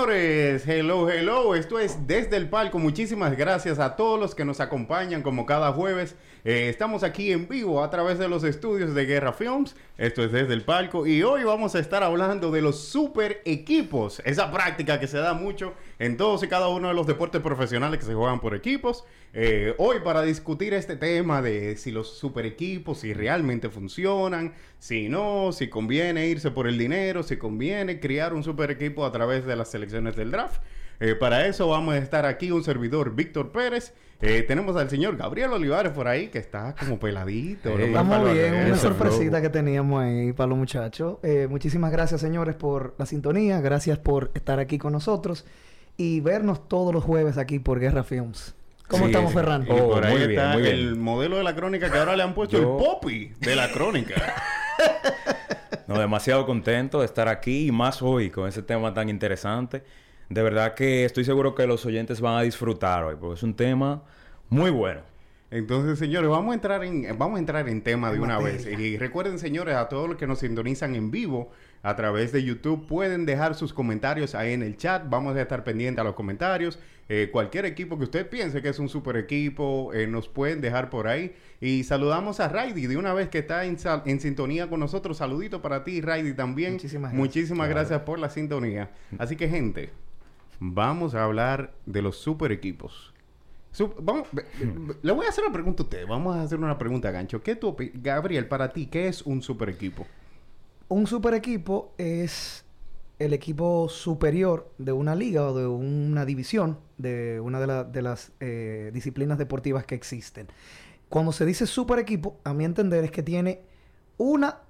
Señores, hello, hello. Esto es Desde el Palco. Muchísimas gracias a todos los que nos acompañan como cada jueves. Eh, estamos aquí en vivo a través de los estudios de Guerra Films. Esto es Desde el Palco. Y hoy vamos a estar hablando de los super equipos. Esa práctica que se da mucho en todos y cada uno de los deportes profesionales que se juegan por equipos. Eh, hoy para discutir este tema de si los super equipos, si realmente funcionan, si no, si conviene irse por el dinero, si conviene criar un super equipo a través de las selecciones del draft. Eh, para eso vamos a estar aquí un servidor, Víctor Pérez. Eh, tenemos al señor Gabriel Olivares por ahí, que está como peladito. ¿no? Estamos bien, una sorpresita que teníamos ahí para los muchachos. muchísimas gracias, señores, por la sintonía. Gracias por estar aquí con nosotros y vernos todos los jueves aquí por Guerra Films. ¿Cómo estamos, Ferran? Por oh, ahí está el modelo de la crónica que ahora le han puesto el popi de la crónica. no, demasiado contento de estar aquí y más hoy con ese tema tan interesante. De verdad que estoy seguro que los oyentes van a disfrutar hoy, porque es un tema muy bueno. Entonces, señores, vamos a entrar en, vamos a entrar en tema de una vez. Y recuerden, señores, a todos los que nos sintonizan en vivo a través de YouTube, pueden dejar sus comentarios ahí en el chat. Vamos a estar pendientes a los comentarios. Eh, cualquier equipo que usted piense que es un super equipo, eh, nos pueden dejar por ahí. Y saludamos a Raidy de una vez que está en, en sintonía con nosotros. Saludito para ti, Raidy, también. Muchísimas gracias. Muchísimas gracias por la sintonía. Así que, gente, vamos a hablar de los super equipos vamos, le voy a hacer una pregunta a usted. Vamos a hacer una pregunta, Gancho. ¿Qué tú, Gabriel, para ti, qué es un super equipo? Un super equipo es el equipo superior de una liga o de una división de una de, las eh, disciplinas deportivas que existen. Cuando se dice super equipo, a mi entender es que tiene una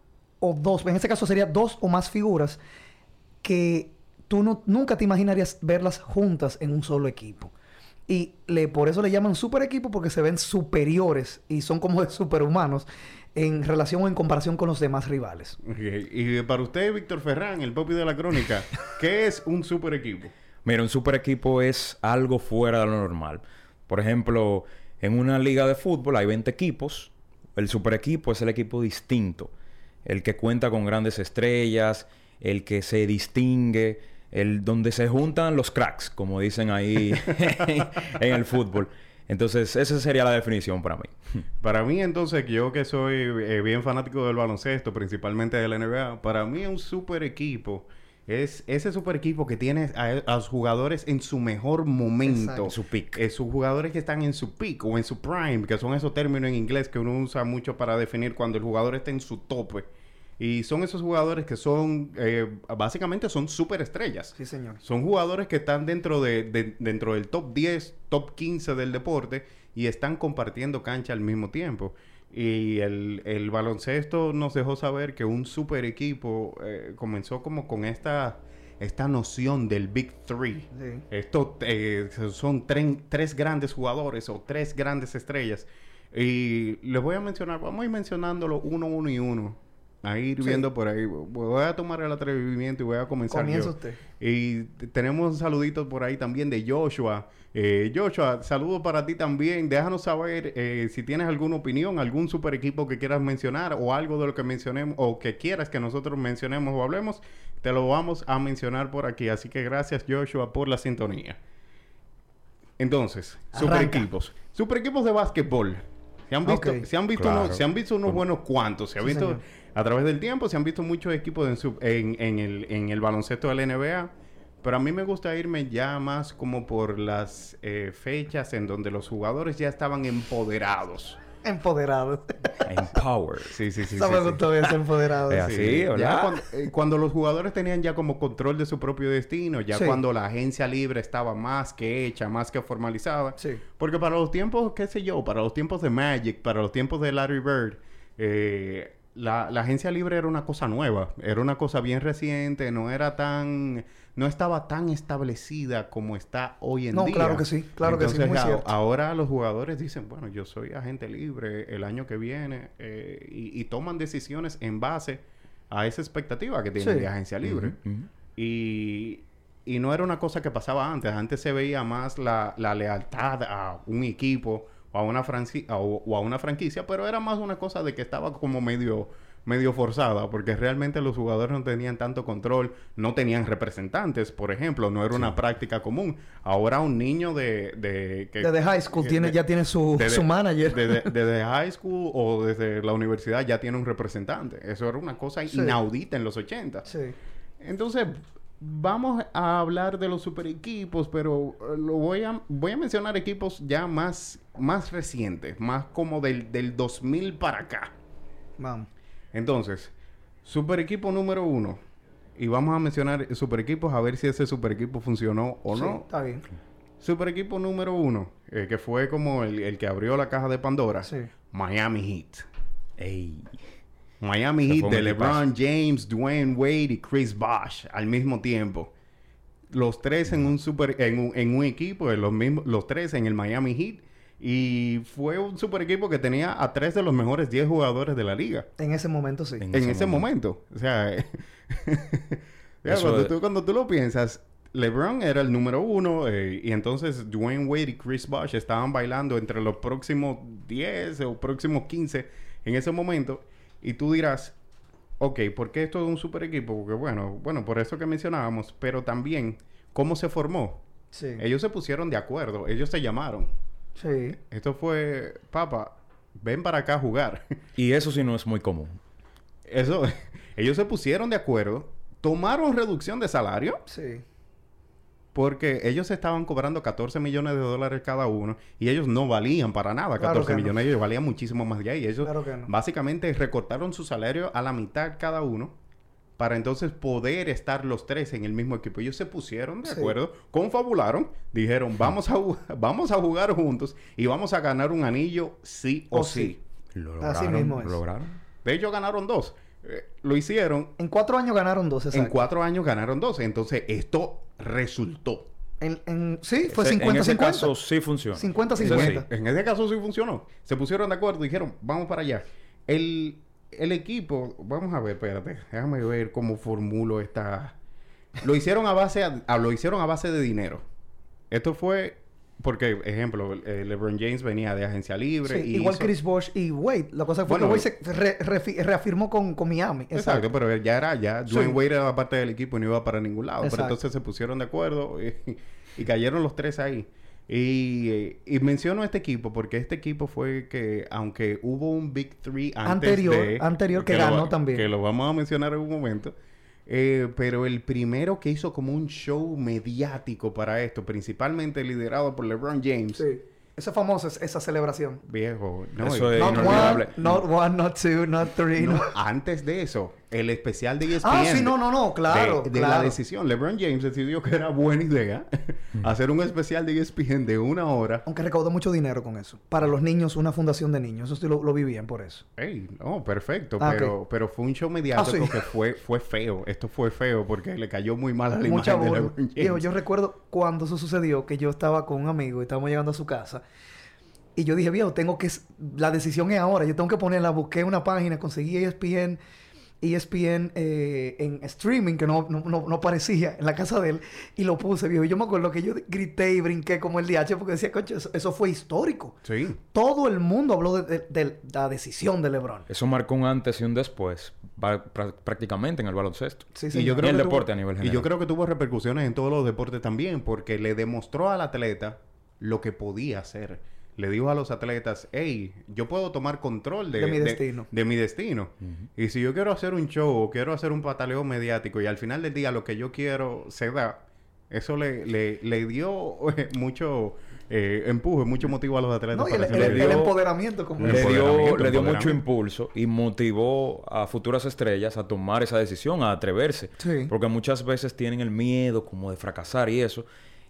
o dos, en este caso sería dos o más figuras que tú no, nunca te imaginarías verlas juntas en un solo equipo. Y le, por eso le llaman super equipo porque se ven superiores y son como de superhumanos en relación o en comparación con los demás rivales. Y para usted, Víctor Ferrán, el popi de la crónica, ¿qué es un super equipo? Mira, un super equipo es algo fuera de lo normal. Por ejemplo, en una liga de fútbol hay 20 equipos. El super equipo es el equipo distinto. El que cuenta con grandes estrellas, el que se distingue, el donde se juntan los cracks, como dicen ahí en el fútbol. Entonces, esa sería la definición para mí. Para mí, entonces, yo que soy eh, bien fanático del baloncesto, principalmente de la NBA, para mí un super equipo es ese super equipo que tiene a, los jugadores en su mejor momento. En su peak. Eh, sus jugadores que están en su peak o en su prime, que son esos términos en inglés que uno usa mucho para definir cuando el jugador está en su tope. Y son esos jugadores que son, eh, básicamente son superestrellas. Sí, señor. Son jugadores que están dentro, de, dentro del top 10, top 15 del deporte y están compartiendo cancha al mismo tiempo. Y el, baloncesto nos dejó saber que un super equipo eh, comenzó como con esta, esta noción del Big Three. Sí. Esto eh, son tres grandes jugadores o tres grandes estrellas. Y les voy a mencionar, vamos a ir mencionándolo uno, uno y uno a ir viendo por ahí. Voy a tomar el atrevimiento y voy a comenzar Comienza usted. Y tenemos un saludito por ahí también de Joshua. Eh, Joshua, saludo para ti también. Déjanos saber eh, si tienes alguna opinión, algún super equipo que quieras mencionar o algo de lo que mencionemos o que quieras que nosotros mencionemos o hablemos. Te lo vamos a mencionar por aquí. Así que gracias Joshua por la sintonía. Entonces, super equipos. Super equipos de básquetbol. Se han visto, se han visto, unos, se han visto unos buenos cuantos. Se ha visto a través del tiempo se han visto muchos equipos en, el, en el baloncesto de la NBA, pero a mí me gusta irme ya más como por las eh, fechas en donde los jugadores ya estaban empoderados. Empoderados. Empowered. Sí, sí, sí. Sabemos todavía empoderados. Es así, ¿verdad? Eh, cuando, los jugadores tenían ya como control de su propio destino, ya cuando la agencia libre estaba más que hecha, más que formalizada. Sí. Porque para los tiempos, qué sé yo, para los tiempos de Magic, para los tiempos de Larry Bird, eh, la, la agencia libre era una cosa nueva, era una cosa bien reciente, no era tan, no estaba tan establecida como está hoy en No, día. claro que sí, claro que sí, muy a- cierto. ahora los jugadores dicen, bueno, yo soy agente libre el año que viene eh, y, y toman decisiones en base a esa expectativa que tienen Sí. de agencia libre. Y, y no era una cosa que pasaba antes. Antes se veía más la, la lealtad a un equipo o a, una o a una franquicia, pero era más una cosa de que estaba como medio medio forzada porque realmente los jugadores no tenían tanto control, no tenían representantes, por ejemplo, no era una práctica común. Ahora un niño de... de que- Desde high school tiene, de- ya tiene su, su manager. Desde, high school o desde la universidad ya tiene un representante. Eso era una cosa Sí. inaudita en los 80. Sí. Entonces, vamos a hablar de los super equipos, pero eh, lo voy a, voy a mencionar equipos ya más, más recientes, más como del, del 2000 para acá. Vamos. Entonces, super equipo número uno. Y vamos a mencionar super equipos a ver si ese super equipo funcionó o Sí, no. Está bien. Super equipo número uno, eh, que fue como el, el que abrió la caja de Pandora. Sí. Miami Heat. Ey. Miami Heat de. LeBron James, Dwayne Wade y Chris Bosh al mismo tiempo. Los tres en un super en un, en un equipo, eh, los mismos, los tres en el Miami Heat. Y fue un super equipo que tenía a tres de los mejores 10 jugadores de la liga. En ese momento sí. En- En ese ese momento. O sea, ya, cuando, tú, cuando tú lo piensas, LeBron era el número uno eh, y entonces Dwayne Wade y Chris Bosh estaban bailando entre los próximos 10 o próximos 15 en ese momento. Y tú dirás, ok, ¿por qué esto es un super equipo? Porque bueno, bueno, por eso que mencionábamos, pero también, ¿cómo se formó? Sí. Ellos se pusieron de acuerdo, ellos se llamaron. Sí. Esto fue, papá, ven para acá a jugar. Y eso sí no es muy común. Eso, ellos se pusieron de acuerdo, tomaron reducción de salario, Sí. porque ellos estaban cobrando 14 millones de dólares cada uno y ellos no valían para nada Claro 14 que no. millones, ellos valían muchísimo más de ahí. Ellos Claro que no. básicamente recortaron su salario a la mitad cada uno para entonces poder estar los tres en el mismo equipo. Ellos se pusieron de Sí. acuerdo, confabularon, dijeron, vamos a, vamos a jugar juntos y vamos a ganar un anillo sí o, O sí. sí. Lo Así lograron. mismo es. Lo lograron. De hecho, ganaron dos. Eh, lo hicieron En cuatro años ganaron dos, exacto. en cuatro años ganaron dos. Entonces, esto resultó. En, en- sí, fue Ese- 50-50. En ese caso sí funciona. 50-50. Ese sí. En ese caso sí funcionó. Se pusieron de acuerdo y dijeron, vamos para allá. El, el equipo, vamos a ver, espérate, déjame ver cómo formulo esta. Lo hicieron a base, a- a- lo hicieron a base de dinero. Esto fue porque, ejemplo, eh, LeBron James venía de agencia libre. Sí, y igual hizo- Chris Bosh y Wade. La cosa fue Bueno, que Wade se re- reafirmó con, con Miami. Exacto, pero ya era, ya Sí. Dwayne Wade era parte del equipo y no iba para ningún lado. Pero entonces se pusieron de acuerdo y, y cayeron los tres ahí. Y, eh, y menciono este equipo porque este equipo fue que, aunque hubo un Big Three antes Anterior- de- anterior que lo ganó también. Que lo vamos a mencionar en un momento. eh, pero el primero que hizo como un show mediático para esto, principalmente liderado por LeBron James, Sí. Esa famosa es esa celebración. viejo, no, Eso es Not inolvidable. one, not one, not two, not three. no, no. antes de eso, el especial de E ESPN. Ah, sí, no, no, no, claro. de, de claro. la decisión. LeBron James decidió que era buena idea hacer un especial de E ESPN de una hora. Aunque recaudó mucho dinero con eso. Para los niños, una fundación de niños. Eso sí lo, lo vi bien por eso. Ey, no, perfecto. Ah, pero, pero fue un show mediático Ah, sí. que fue, fue feo. Esto fue feo porque le cayó muy mal a la Mucha imagen de. LeBron James. Digo, yo recuerdo cuando eso sucedió, que yo estaba con un amigo y estábamos llegando a su casa. Y yo dije, viejo, tengo que... La decisión es ahora. Yo tengo que ponerla. Busqué una página, conseguí ESPN... ESPN eh, en streaming, que no, no, no, no aparecía en la casa de él, y lo puse, viejo. Y yo me acuerdo que yo grité y brinqué como el DH porque decía, coche, eso, eso fue histórico. Sí. Todo el mundo habló de, de- de la decisión de LeBron. Eso marcó un antes y un después. prácticamente en el baloncesto. Sí, Y señor. yo creo Y el que deporte tuvo- a nivel Y yo general. creo que tuvo repercusiones en todos los deportes también, porque le demostró al atleta lo que podía hacer. Le dijo a los atletas, hey, yo puedo tomar control de, De mi destino. de mi destino. Y si yo quiero hacer un show o quiero hacer un pataleo mediático y al final del día lo que yo quiero se da, eso le, le, le dio eh, mucho eh, empuje, mucho motivo a los atletas No, y el, para el- dio- empoderamiento, como El le dio, le dio mucho impulso y motivó a futuras estrellas a tomar esa decisión, a atreverse. Sí. Porque muchas veces tienen el miedo como de fracasar y eso.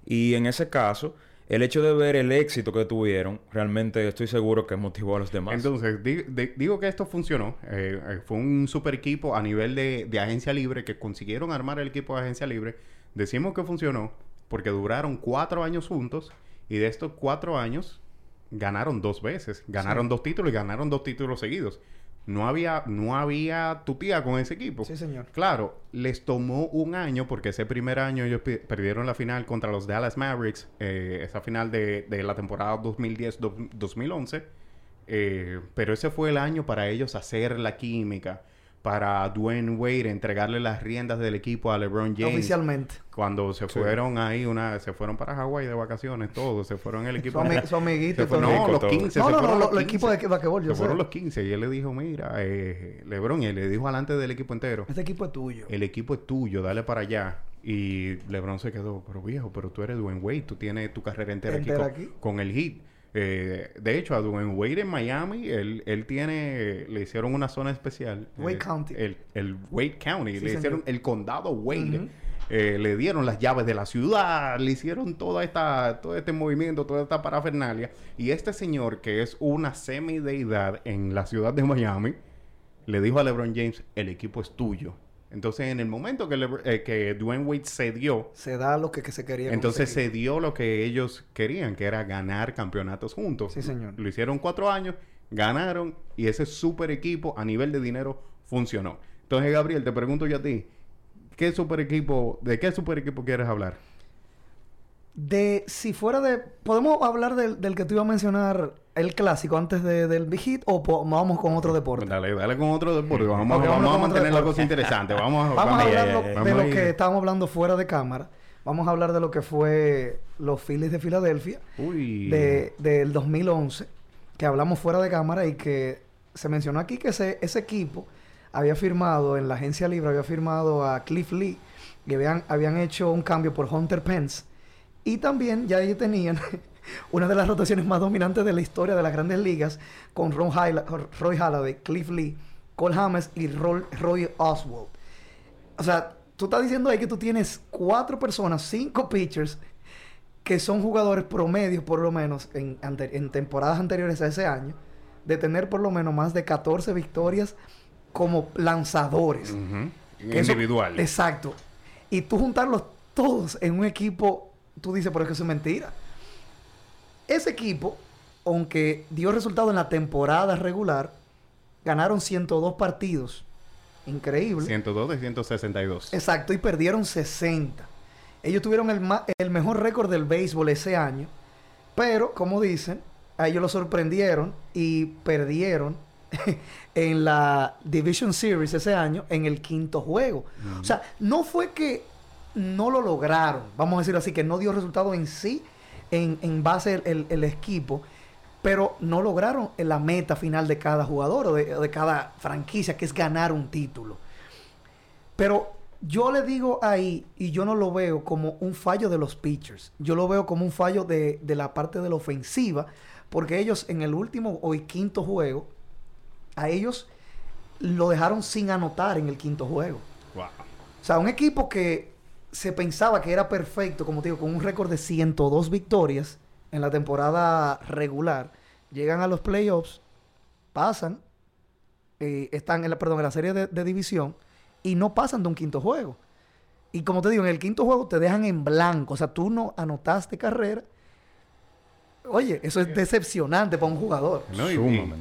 Y en ese caso, el hecho de ver el éxito que tuvieron, realmente estoy seguro que motivó a los demás. Entonces, di- de- digo que esto funcionó. Eh, eh, fue un super equipo a nivel de, de agencia libre que consiguieron armar el equipo de agencia libre. Decimos que funcionó porque duraron cuatro años juntos y de estos cuatro años ganaron dos veces. Ganaron dos títulos y ganaron dos títulos seguidos. No había, no había tutía con ese equipo. Sí, señor. Claro, les tomó un año porque ese primer año ellos perdieron la final contra los Dallas Mavericks, eh, esa final de, de la temporada 2010-2011. eh, pero ese fue el año para ellos hacer la química, para Dwayne Wade entregarle las riendas del equipo a LeBron James. Oficialmente. Cuando se fueron ahí, una, se fueron para Hawái de vacaciones, todos, se fueron el Su, equipo. ami- su amiguito Se y todo. fueron, no, los todo. 15. No, se no, fueron no, los los equipos 15. de basquetbol, yo Se fueron los 15 y él le dijo, mira, eh, LeBron, y él le dijo alante del equipo entero, Este equipo es tuyo. el equipo es tuyo, dale para allá. Y LeBron se quedó, pero viejo, pero tú eres Dwayne Wade, tú tienes tu carrera entera, Entera aquí, aquí. Con, el Heat. Eh, de hecho, a Dwayne Wade en Miami, él, él tiene, le hicieron una zona especial. Wade eh, County. El, el Wade County, Sí, le señor. hicieron el condado Wade. Eh, le dieron las llaves de la ciudad, le hicieron toda esta, todo este movimiento, toda esta parafernalia. Y este señor, que es una semideidad en la ciudad de Miami, le dijo a LeBron James, el equipo es tuyo. Entonces, en el momento que, Lebr- eh, que Dwayne Wade cedió, Se da lo que, que se quería. entonces se dio lo que ellos querían, que era ganar campeonatos juntos. Sí, señor. Lo hicieron cuatro años, ganaron y ese super equipo a nivel de dinero funcionó. Entonces, Gabriel, te pregunto yo a ti, ¿qué super equipo, de qué super equipo quieres hablar? De si fuera de. ¿Podemos hablar del, del que te iba a mencionar, el clásico, antes de, del Big Hit? ¿O po- vamos con otro deporte? Dale, dale con otro deporte. Vamos, vamos, a mantener la cosa interesante. Vamos, a- Vamos a hablar de lo que estábamos hablando fuera de cámara. Vamos a hablar de lo que fue los Phillies de Filadelfia Uy. de, del 2011, que hablamos fuera de cámara y que se mencionó aquí que ese, ese equipo había firmado en la agencia libre, había firmado a Cliff Lee y habían, habían hecho un cambio por Hunter Pence. Y también ya ellos tenían una de las rotaciones más dominantes de la historia de las grandes ligas con Ron Roy Halladay, Cliff Lee, Cole Hamels y Roy, Roy Oswald. O sea, tú estás diciendo ahí que tú tienes cuatro personas, cinco pitchers, que son jugadores promedios, por lo menos, en, temporadas anteriores a ese año, de tener por lo menos más de 14 victorias como lanzadores. Eso- Individual. exacto. Y tú juntarlos todos en un equipo, tú dices, pero es que eso es mentira. Ese equipo, aunque dio resultado en la temporada regular, ganaron 102 partidos. Increíble. 102 de 162. Exacto, y perdieron 60. Ellos tuvieron el, ma- el mejor récord del béisbol ese año, pero como dicen, a ellos lo sorprendieron y perdieron en la Division Series ese año en el quinto juego. O sea, no fue que no lo lograron, vamos a decirlo así, que no dio resultado en sí en, en base el, el- el equipo, pero no lograron la meta final de cada jugador o de, de cada franquicia, que es ganar un título. Pero yo le digo ahí, y yo no lo veo como un fallo de los pitchers. Yo lo veo como un fallo de, de la parte de la ofensiva. Porque ellos en el último o el quinto juego, a ellos lo dejaron sin anotar en el quinto juego. Wow. O sea, un equipo que se pensaba que era perfecto, como te digo, con un récord de 102 victorias en la temporada regular, llegan a los playoffs, pasan, eh, están en la, perdón, en la serie de, de división y no pasan de un quinto juego. Y como te digo, en el quinto juego te dejan en blanco, o sea, tú no anotaste carrera. Oye, eso es decepcionante para un jugador. No, y-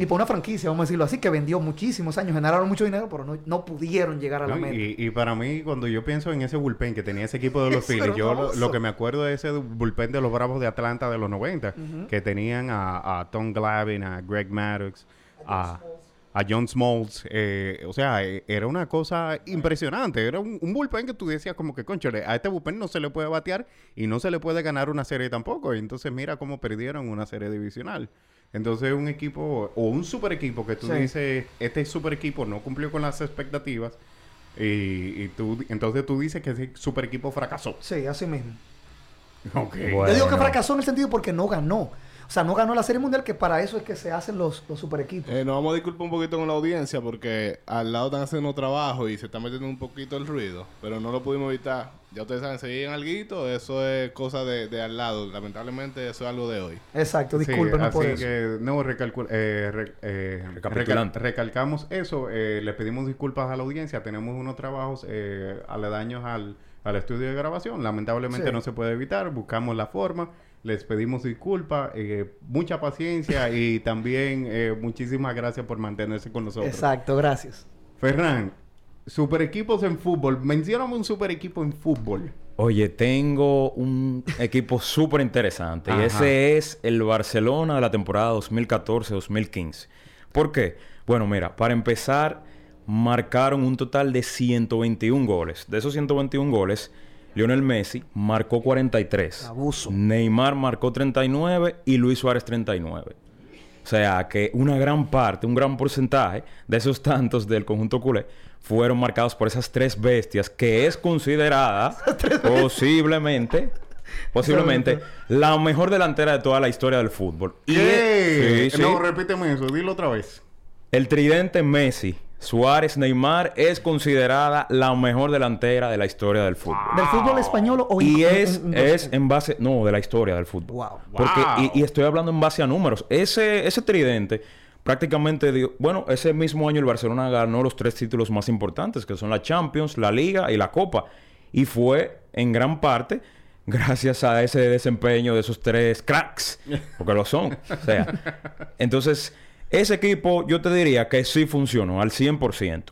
para una franquicia, vamos a decirlo así, que vendió muchísimos años, generaron mucho dinero, pero no, no pudieron llegar a la No, meta. y, y para mí, cuando yo pienso en ese bullpen que tenía ese equipo de los Phillies, yo lo, que me acuerdo de ese bullpen de los Bravos de Atlanta de los 90, Ujú. que tenían a, a Tom Glavine, a Greg Maddox, a, a John Smoltz. eh, o sea, eh, era una cosa impresionante. Era un, un bullpen que tú decías como que, conchale, a este bullpen no se le puede batear y no se le puede ganar una serie tampoco. Y entonces mira cómo perdieron una serie divisional. Entonces un equipo o un super equipo que tú Sí. dices, este super equipo no cumplió con las expectativas y, y tú, entonces tú dices que ese super equipo fracasó. Sí, así mismo. Bueno. Yo digo que fracasó en el sentido porque no ganó. O sea, no ganó la Serie Mundial, que para eso es que se hacen los, los super equipos. Eh, nos vamos a disculpar un poquito con la audiencia porque al lado están haciendo trabajo y se está metiendo un poquito el ruido, pero no lo pudimos evitar. Ya ustedes saben, seguir en alguito, eso es cosa de, de al lado. Lamentablemente eso es algo de hoy. Exacto, Sí, discúlpenos así por eso. que no eh, re- eh, recal- recalcamos eso. eh, le pedimos disculpas a la audiencia. Tenemos unos trabajos eh, aledaños al, al estudio de grabación. Lamentablemente Sí. no se puede evitar. Buscamos la forma. Les pedimos disculpas. eh, mucha paciencia y también eh, muchísimas gracias por mantenerse con nosotros. Exacto, gracias. Ferran, super equipos en fútbol. Mencióname un super equipo en fútbol. Oye, tengo un equipo súper interesante. Y ese es el Barcelona de la temporada 2014-2015. ¿Por qué? Bueno, mira, para empezar, marcaron un total de 121 goles. De esos 121 goles, Lionel Messi marcó 43. Abuso. Neymar marcó 39 y Luis Suárez 39. O sea que una gran parte, un gran porcentaje de esos tantos del conjunto culé fueron marcados por esas tres bestias que es considerada posiblemente, posiblemente la mejor delantera de toda la historia del fútbol. Y. No, repíteme eso. Dilo otra vez. el tridente Messi, Suárez, Neymar es considerada la mejor delantera de la historia del fútbol. ¿Del fútbol español o Y en- es, en- en- es en base, no, de la historia del fútbol. Wow. Porque, Wow. y, y estoy hablando en base a números. Ese, ese tridente prácticamente dio, bueno, ese mismo año el Barcelona ganó los tres títulos más importantes, que son la Champions, la Liga y la Copa. Y fue en gran parte gracias a ese desempeño de esos tres cracks, porque lo son. O sea, entonces, ese equipo yo te diría que sí funcionó al 100%.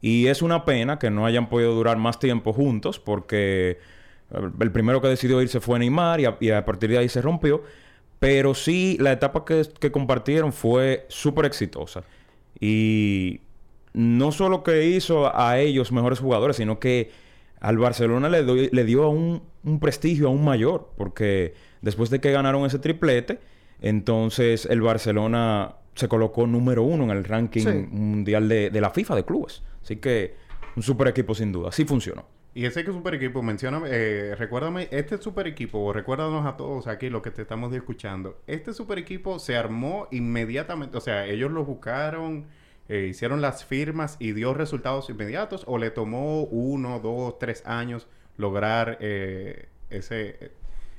Y es una pena que no hayan podido durar más tiempo juntos porque eh, el primero que decidió irse fue Neymar y a, partir de ahí se rompió. Pero sí, la etapa que, compartieron fue súper exitosa. Y no solo que hizo a ellos mejores jugadores, sino que al Barcelona le, dio un prestigio aún mayor. Porque después de que ganaron ese triplete, entonces el Barcelona se colocó número uno en el ranking Sí. mundial de, de la FIFA de clubes. Así que un super equipo sin duda. Sí funcionó. Y ese que super equipo, mencióname, eh, recuérdame, este super equipo, o recuérdanos a todos aquí lo que te estamos escuchando. Este super equipo se armó inmediatamente, o sea, ellos lo buscaron, eh, hicieron las firmas y dio resultados inmediatos, o le tomó uno, dos, tres años lograr eh, ese,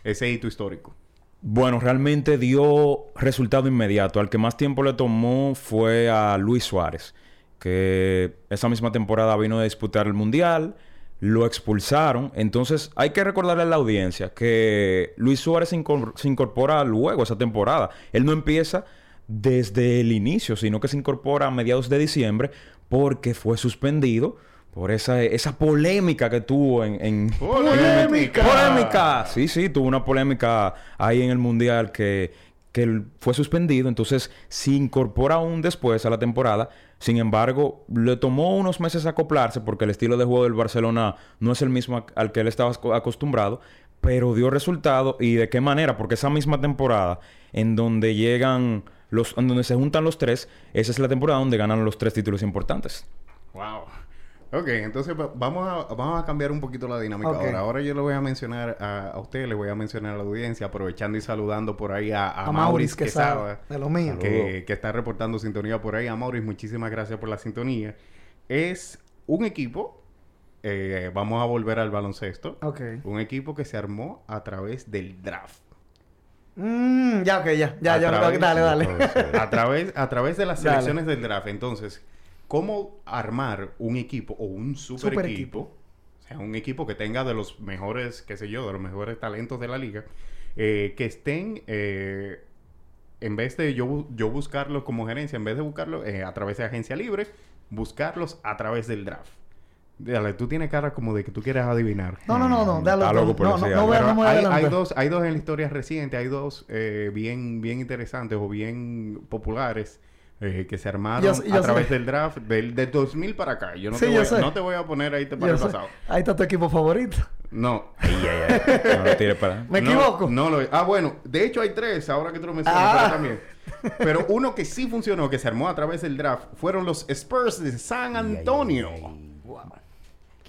ese hito histórico. Bueno, realmente dio resultado inmediato. Al que más tiempo le tomó fue a Luis Suárez, que esa misma temporada vino a disputar el Mundial, lo expulsaron. Entonces hay que recordarle a la audiencia que Luis Suárez se, se incorpora luego esa temporada. Él no empieza desde el inicio, sino que se incorpora a mediados de diciembre porque fue suspendido por esa, esa polémica que tuvo en... en ¡Polémica! ¡Polémica! Sí, sí, tuvo una polémica ahí en el Mundial que, que fue suspendido. Entonces, se incorpora aún después a la temporada. Sin embargo, le tomó unos meses acoplarse porque el estilo de juego del Barcelona no es el mismo al que él estaba aco- acostumbrado. Pero dio resultado. ¿Y de qué manera? Porque esa misma temporada en donde llegan los... En donde se juntan los tres, esa es la temporada donde ganan los tres títulos importantes. Wow. Ok, entonces va- vamos a, vamos a cambiar un poquito la dinámica ahora. Ahora yo le voy a mencionar a, a usted, le voy a mencionar a la audiencia, aprovechando y saludando por ahí a, a, A Maurice Quesada, Quesada, de lo mío. que, que está reportando sintonía por ahí. A Maurice, muchísimas gracias por la sintonía. Es un equipo, eh, vamos a volver al baloncesto, Ok. un equipo que se armó a través del draft. Mm, ya, ok, ya. Ya, ya. través- dale, dale. A través, a través de las Dale. selecciones del draft. Entonces, ¿cómo armar un equipo o un super, Super equipo? equipo. O sea, un equipo que tenga de los mejores, qué sé yo, de los mejores talentos de la liga, eh, que estén, eh, en vez de yo, yo buscarlos como gerencia, en vez de buscarlos eh, a través de agencia libre, buscarlos a través del draft. Dale, tú tienes cara como de que tú quieres adivinar. No, no, no, no. Dale. Está No, loco por no, no, decir no, voy a- voy a hay, hay dos, hay dos en la historia reciente, hay dos eh, bien, bien interesantes o bien populares eh, que se armaron Yo sé- yo a través sé. del draft del, del 2000 para acá. Yo no, Sí, te voy, sé. no te voy a poner ahí te para Yo el sé. pasado. Ahí está tu equipo favorito. No. Ay, ay, ay. No lo tires para... ¿Me No, equivoco? No lo Ah, bueno, de hecho hay tres, ahora que tú lo mencionas, Ah. pero también. Pero uno que sí funcionó, que se armó a través del draft, fueron los Spurs de San Antonio.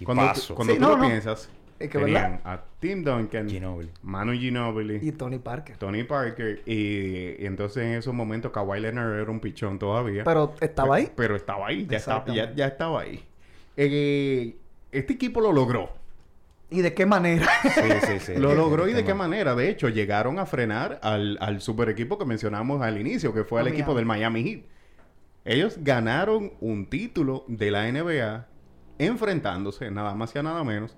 Cuando, cuando Sí, tú no, lo no. piensas, Es que tenían verdad. a Tim Duncan, Ginobili. Manu Ginobili, Y Tony Parker. Tony Parker y, y entonces en esos momentos Kawhi Leonard era un pichón todavía. Pero estaba ahí. Pero estaba ahí, ya, estaba, ya, Exactamente. ya estaba ahí. Eh, este equipo lo logró. ¿Y de qué manera? Sí, sí, sí. Lo logró y de qué manera. De hecho, llegaron a frenar al, al super equipo que mencionamos al inicio, que fue A el equipo del Miami Heat. Ellos ganaron un título de la NBA enfrentándose nada más y nada menos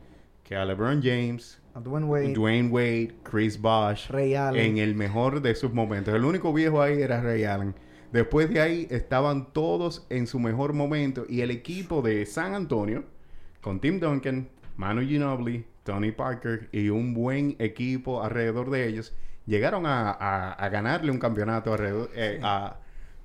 que a LeBron James, A Dwayne Wade. Dwayne Wade, Chris Bosh, Ray Allen. en el mejor de sus momentos. El único viejo ahí era Ray Allen. Después de ahí estaban todos en su mejor momento y el equipo de San Antonio con Tim Duncan, Manu Ginobili, Tony Parker y un buen equipo alrededor de ellos llegaron a, a- a ganarle un campeonato alrededor, eh, a-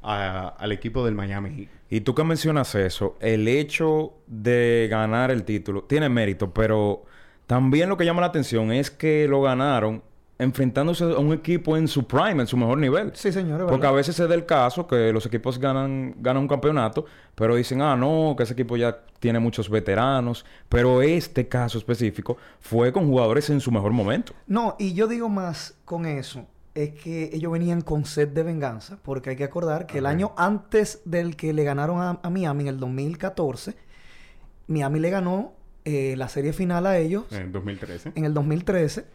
a- al equipo del Miami Heat. Y tú que mencionas eso, el hecho de ganar el título tiene mérito, pero también lo que llama la atención es que lo ganaron enfrentándose a un equipo en su prime, en su mejor nivel. Sí, señor. es Porque a veces se da el caso que los equipos ganan, ganan un campeonato, pero dicen, ah, no, que ese equipo ya tiene muchos veteranos. Pero este caso específico fue con jugadores en su mejor momento. No, y yo digo más con eso. Es que ellos venían con sed de venganza. Porque hay que acordar que el año antes del que le ganaron a, a Miami, en el 2014, Miami le ganó eh, la serie final a ellos En 2013. en el 2013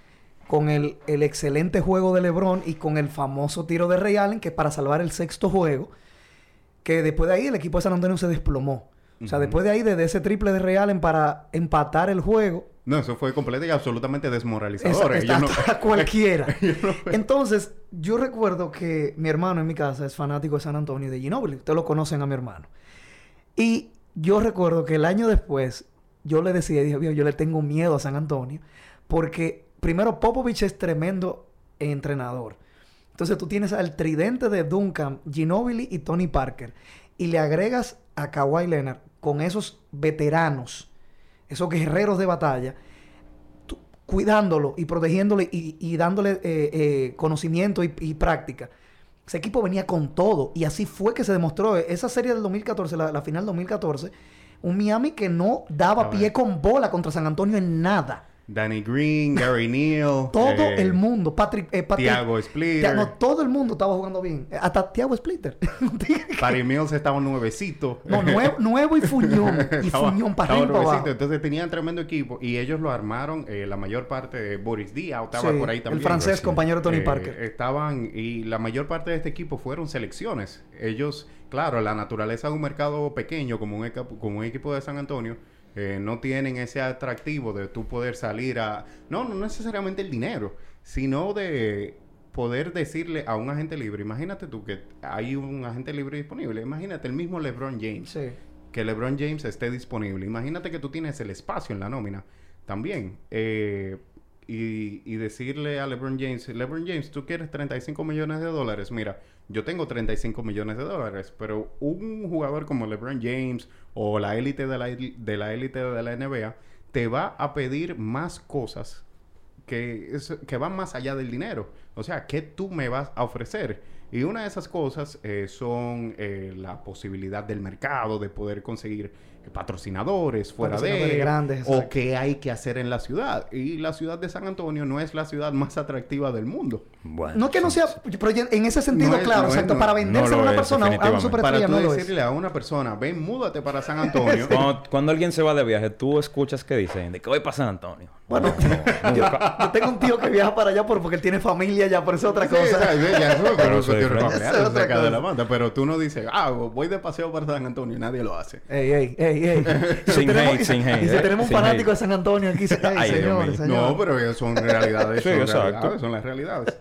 con el, el excelente juego de LeBron y con el famoso tiro de Ray Allen, que para salvar el sexto juego, que después de ahí el equipo de San Antonio se desplomó. O sea, después de ahí, desde ese triple de Ray Allen para empatar el juego, No, eso fue completo y absolutamente desmoralizador. esa- no- cualquiera. Entonces, yo recuerdo que mi hermano en mi casa es fanático de San Antonio y de Ginobili. Ustedes lo conocen a mi hermano. Y yo recuerdo que el año después, yo le decía, dije, "Viejo, yo le tengo miedo a San Antonio. Porque, primero, Popovich es tremendo entrenador. Entonces, tú tienes al tridente de Duncan, Ginobili y Tony Parker. Y le agregas a Kawhi Leonard con esos veteranos, esos guerreros de batalla cuidándolo y protegiéndolo y, dándole eh, eh, conocimiento y, y práctica. Ese equipo venía con todo y así fue que se demostró. Esa serie del 2014, la, la final 2014, un Miami que no daba pie con bola contra San Antonio en nada. Danny Green, Gary Neal. Todo eh, el mundo, Patrick, eh, Patrick Thiago Splitter. No, todo el mundo estaba jugando bien. Hasta Thiago Splitter. Patty Mills estaba nuevecito. no, nuevo, nuevo y fuñón. Y Estaba- fuñón para arriba nuevecito. Entonces tenían tremendo equipo y ellos lo armaron. eh, la mayor parte de Boris Díaz estaba Sí, por ahí también. el francés, Sí. compañero de Tony Eh, Parker. Estaban y la mayor parte de este equipo fueron selecciones. Ellos, claro, la naturaleza de un mercado pequeño como un, eca- como un equipo de San Antonio. Eh, no tienen ese atractivo de tú poder salir a... No, no necesariamente el dinero, sino de poder decirle a un agente libre, imagínate tú que hay un agente libre disponible, imagínate el mismo LeBron James, Sí. que LeBron James esté disponible. Imagínate que tú tienes el espacio en la nómina también. eh, y, y decirle a LeBron James, LeBron James, tú quieres 35 millones de dólares. Mira, yo tengo 35 millones de dólares, pero un jugador como LeBron James o la élite de la de la élite de la NBA te va a pedir más cosas que, es- que van más allá del dinero. O sea, ¿qué tú me vas a ofrecer? Y una de esas cosas eh, son eh, la posibilidad del mercado, de poder conseguir patrocinadores fuera Patrocinadores de... grandes, o qué hay que hacer en la ciudad. Y la ciudad de San Antonio no es la ciudad más atractiva del mundo. Bueno. No que no sea, pero en ese sentido, No es- claro, no es- exacto, no- para no venderse a una es, persona, a un. Para tú no lo es. decirle a una persona, ven, múdate para San Antonio. Cuando, cuando alguien se va de viaje, tú escuchas que dicen de que voy para San Antonio. Bueno, No, yo, tengo un tío que viaja para allá por- porque él tiene familia ya, por eso es otra cosa. Pero tú no dices, ah, voy de paseo para San Antonio y nadie lo hace. Ey, ey, ey, ey. Sin tenemos- hate, sin hate, Y si tenemos un fanático de San Antonio aquí, se- Ay, señores. No, pero son realidades. Sí, son exacto. realidades, son las realidades.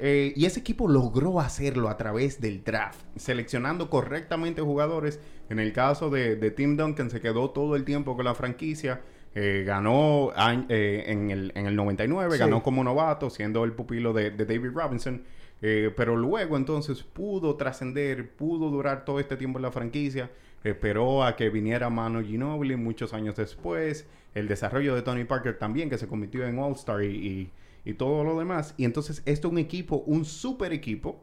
Eh, y ese equipo logró hacerlo a través del draft, seleccionando correctamente jugadores. En el caso de, de Tim Duncan, se quedó todo el tiempo con la franquicia. Eh, ganó eh, en, el, en el 99, Sí. ganó como novato, siendo el pupilo de, de David Robinson. Pero luego entonces pudo trascender, pudo durar todo este tiempo en la franquicia. Esperó a que viniera Manu Ginobili muchos años después. El desarrollo de Tony Parker también, que se convirtió en All-Star y, y- y todo lo demás. Y entonces esto es un equipo, un super equipo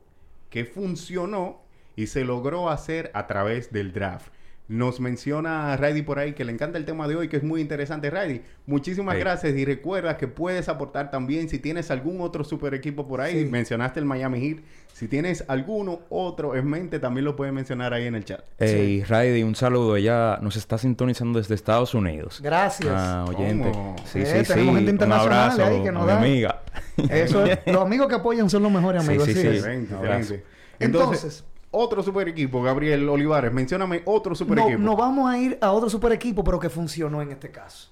que funcionó y se logró hacer a través del draft. Nos menciona Raidy por ahí que le encanta el tema de hoy, que es muy interesante. Raidy, muchísimas Hey. gracias y recuerda que puedes aportar también si tienes algún otro super equipo por ahí. Sí. Mencionaste el Miami Heat. Si tienes alguno otro en mente, también lo puedes mencionar ahí en el chat. Ey, Raidy, un saludo. Ella nos está sintonizando desde Estados Unidos. Gracias. Ah, oyente. ¿Cómo? Sí, Eh, sí, tenemos gente Un internacional abrazo ahí que nos a mi da- amiga. Eso los amigos que apoyan son los mejores amigos. sí, sí. Excelente. Entonces, otro super equipo, Gabriel Olivares. Mencióname otro super No, equipo. no vamos a ir a otro super equipo, pero que funcionó en este caso.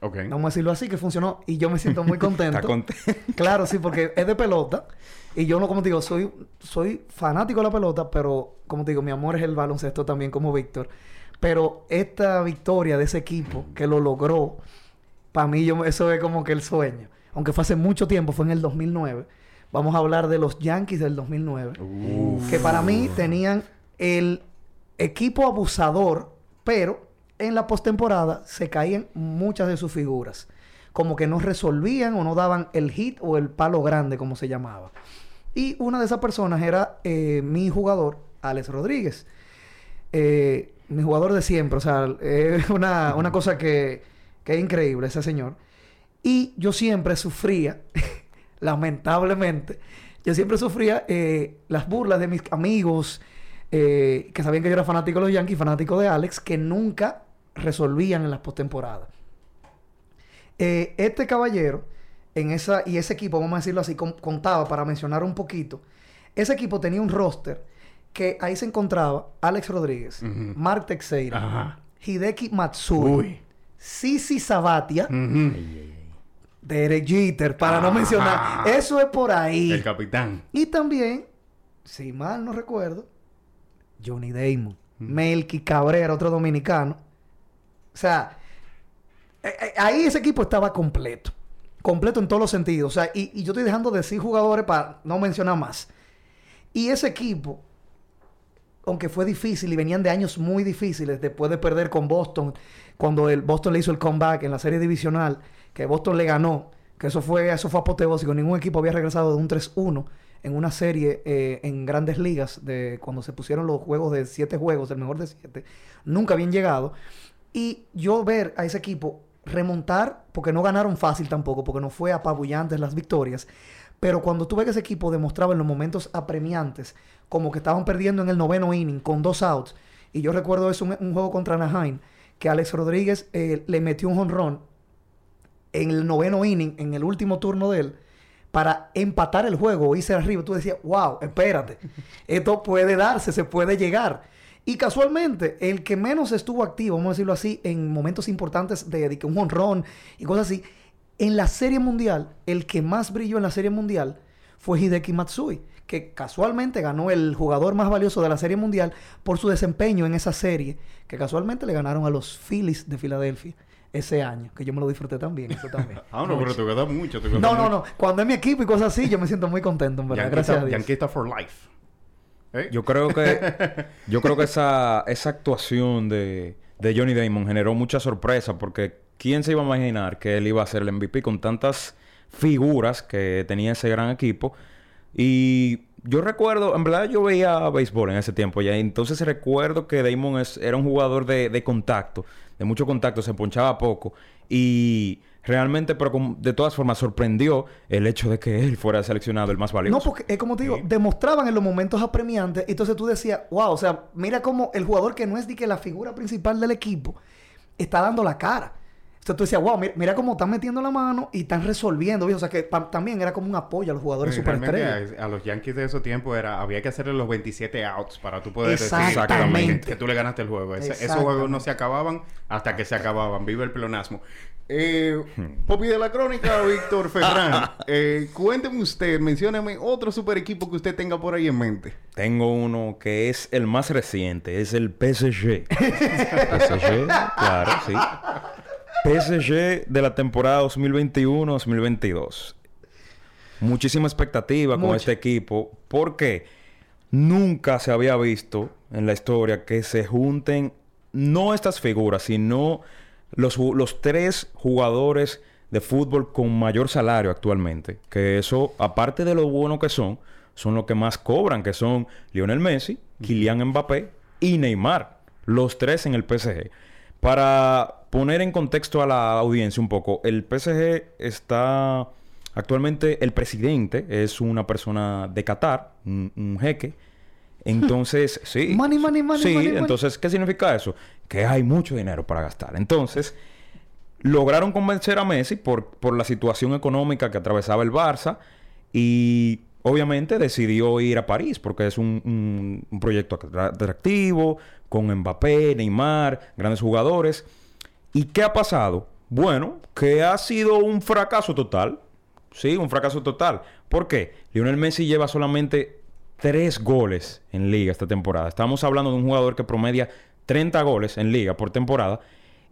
Ok. Vamos a decirlo así, que funcionó. Y yo me siento muy contento. Está contento. Claro, sí, porque es de pelota. Y yo no, como te digo, soy, soy fanático de la pelota, pero como te digo, mi amor es el baloncesto también, como Víctor. Pero esta victoria de ese equipo que lo logró, para mí yo, eso es como que el sueño. Aunque fue hace mucho tiempo, fue en el 2009. Vamos a hablar de los Yankees del 2009. Que para mí tenían el equipo abusador, pero en la postemporada se caían muchas de sus figuras. Como que no resolvían o no daban el hit o el palo grande, como se llamaba. Y una de esas personas era eh, mi jugador, Alex Rodríguez. Eh, mi jugador de siempre, o sea, es una, una cosa que, que es increíble ese señor. Y yo siempre sufría, lamentablemente, yo siempre sufría eh, las burlas de mis amigos eh, que sabían que yo era fanático de los Yankees, fanático de Alex, que nunca resolvían en las postemporadas. Eh, este caballero, en esa, y ese equipo, vamos a decirlo así, con- contaba para mencionar un poquito. Ese equipo tenía un roster que ahí se encontraba Alex Rodríguez. Mark Teixeira, Ajá. Hideki Matsui. Sisi Sabatia, Ujú. Derek Jeter, para no mencionar. Eso es por ahí. El capitán. Y también, si mal no recuerdo, Johnny Damon, Melky Cabrera, otro dominicano. O sea, eh, eh, ahí ese equipo estaba completo. Completo en todos los sentidos. O sea, y, y yo estoy dejando de decir jugadores para no mencionar más. Y ese equipo, aunque fue difícil y venían de años muy difíciles después de perder con Boston, cuando el Boston le hizo el comeback en la serie divisional, que Boston le ganó, que eso fue, eso fue apoteósico, ningún equipo había regresado de un 3-1 en una serie eh, en grandes ligas, de cuando se pusieron los juegos de siete juegos, el mejor de siete, nunca habían llegado. Y yo ver a ese equipo remontar, porque no ganaron fácil tampoco, porque no fue apabullantes las victorias, pero cuando tuve que ese equipo demostraba en los momentos apremiantes, como que estaban perdiendo en el noveno inning con dos outs, y yo recuerdo eso, un, un juego contra Anaheim, que Alex Rodríguez eh, le metió un honrón en el noveno inning, en el último turno de él, para empatar el juego o irse arriba. Tú decías, wow, espérate, esto puede darse, se puede llegar. Y casualmente, el que menos estuvo activo, vamos a decirlo así, en momentos importantes de, de un honrón y cosas así, en la Serie Mundial, el que más brilló en la Serie Mundial fue Hideki Matsui, que casualmente ganó el jugador más valioso de la Serie Mundial por su desempeño en esa serie, que casualmente le ganaron a los Phillies de Filadelfia ese año, que yo me lo disfruté también, eso también. Ah, no, pero te queda mucho. te queda No, no, mucho. no. Cuando es mi equipo y cosas así, yo me siento muy contento, en verdad. Yanquista, Gracias a Dios. Yanquista for life. ¿Eh? Yo creo que yo creo que esa, esa actuación de, de Johnny Damon generó mucha sorpresa porque quién se iba a imaginar que él iba a ser el MVP con tantas figuras que tenía ese gran equipo y yo recuerdo, en verdad yo veía béisbol en ese tiempo ya, y entonces recuerdo que Damon es- era un jugador de, de contacto, de mucho contacto, se ponchaba poco y realmente, pero de todas formas sorprendió el hecho de que él fuera seleccionado el más valioso. No, porque es como te digo, Sí. demostraban en los momentos apremiantes. y Entonces tú decías, wow, o sea, mira cómo el jugador que no es de que la figura principal del equipo está dando la cara. Entonces tú decías, wow, mira, mira cómo están metiendo la mano y están resolviendo. O sea, que pa- también era como un apoyo a los jugadores Sí, realmente superestrellas. a, a los Yankees de esos tiempos era, había que hacerle los 27 outs para tú poder decir Exactamente. que, tú le ganaste el juego. Ese- esos Exactamente. juegos no se acababan hasta que se acababan. Viva el pleonasmo. Eh, Popi de la Crónica, Víctor Ferran. eh, cuénteme usted, mencióneme otro super equipo que usted tenga por ahí en mente. Tengo uno que es el más reciente, es el PSG. PSG, claro, sí. PSG de la temporada 2021-2022. Muchísima expectativa con este equipo porque nunca se había visto en la historia que se junten no estas figuras, sino los, los tres jugadores de fútbol con mayor salario actualmente. Que eso, aparte de lo bueno que son, son los que más cobran, que son Lionel Messi, Kylian Mbappé y Neymar. Los tres en el PSG. Para poner en contexto a la audiencia un poco, el PSG está actualmente el presidente es una persona de Qatar, un, un jeque. Entonces, sí. Money, money, money, Sí, money, money. entonces, ¿qué significa eso? Que hay mucho dinero para gastar. Entonces, lograron convencer a Messi por, por la situación económica que atravesaba el Barça y obviamente decidió ir a París porque es un, un- un proyecto atra- atractivo con Mbappé, Neymar, grandes jugadores. ¿Y qué ha pasado? Bueno, que ha sido un fracaso total. Sí, un fracaso total. ¿Por qué? Lionel Messi lleva solamente tres goles en liga esta temporada. Estamos hablando de un jugador que promedia 30 goles en liga por temporada.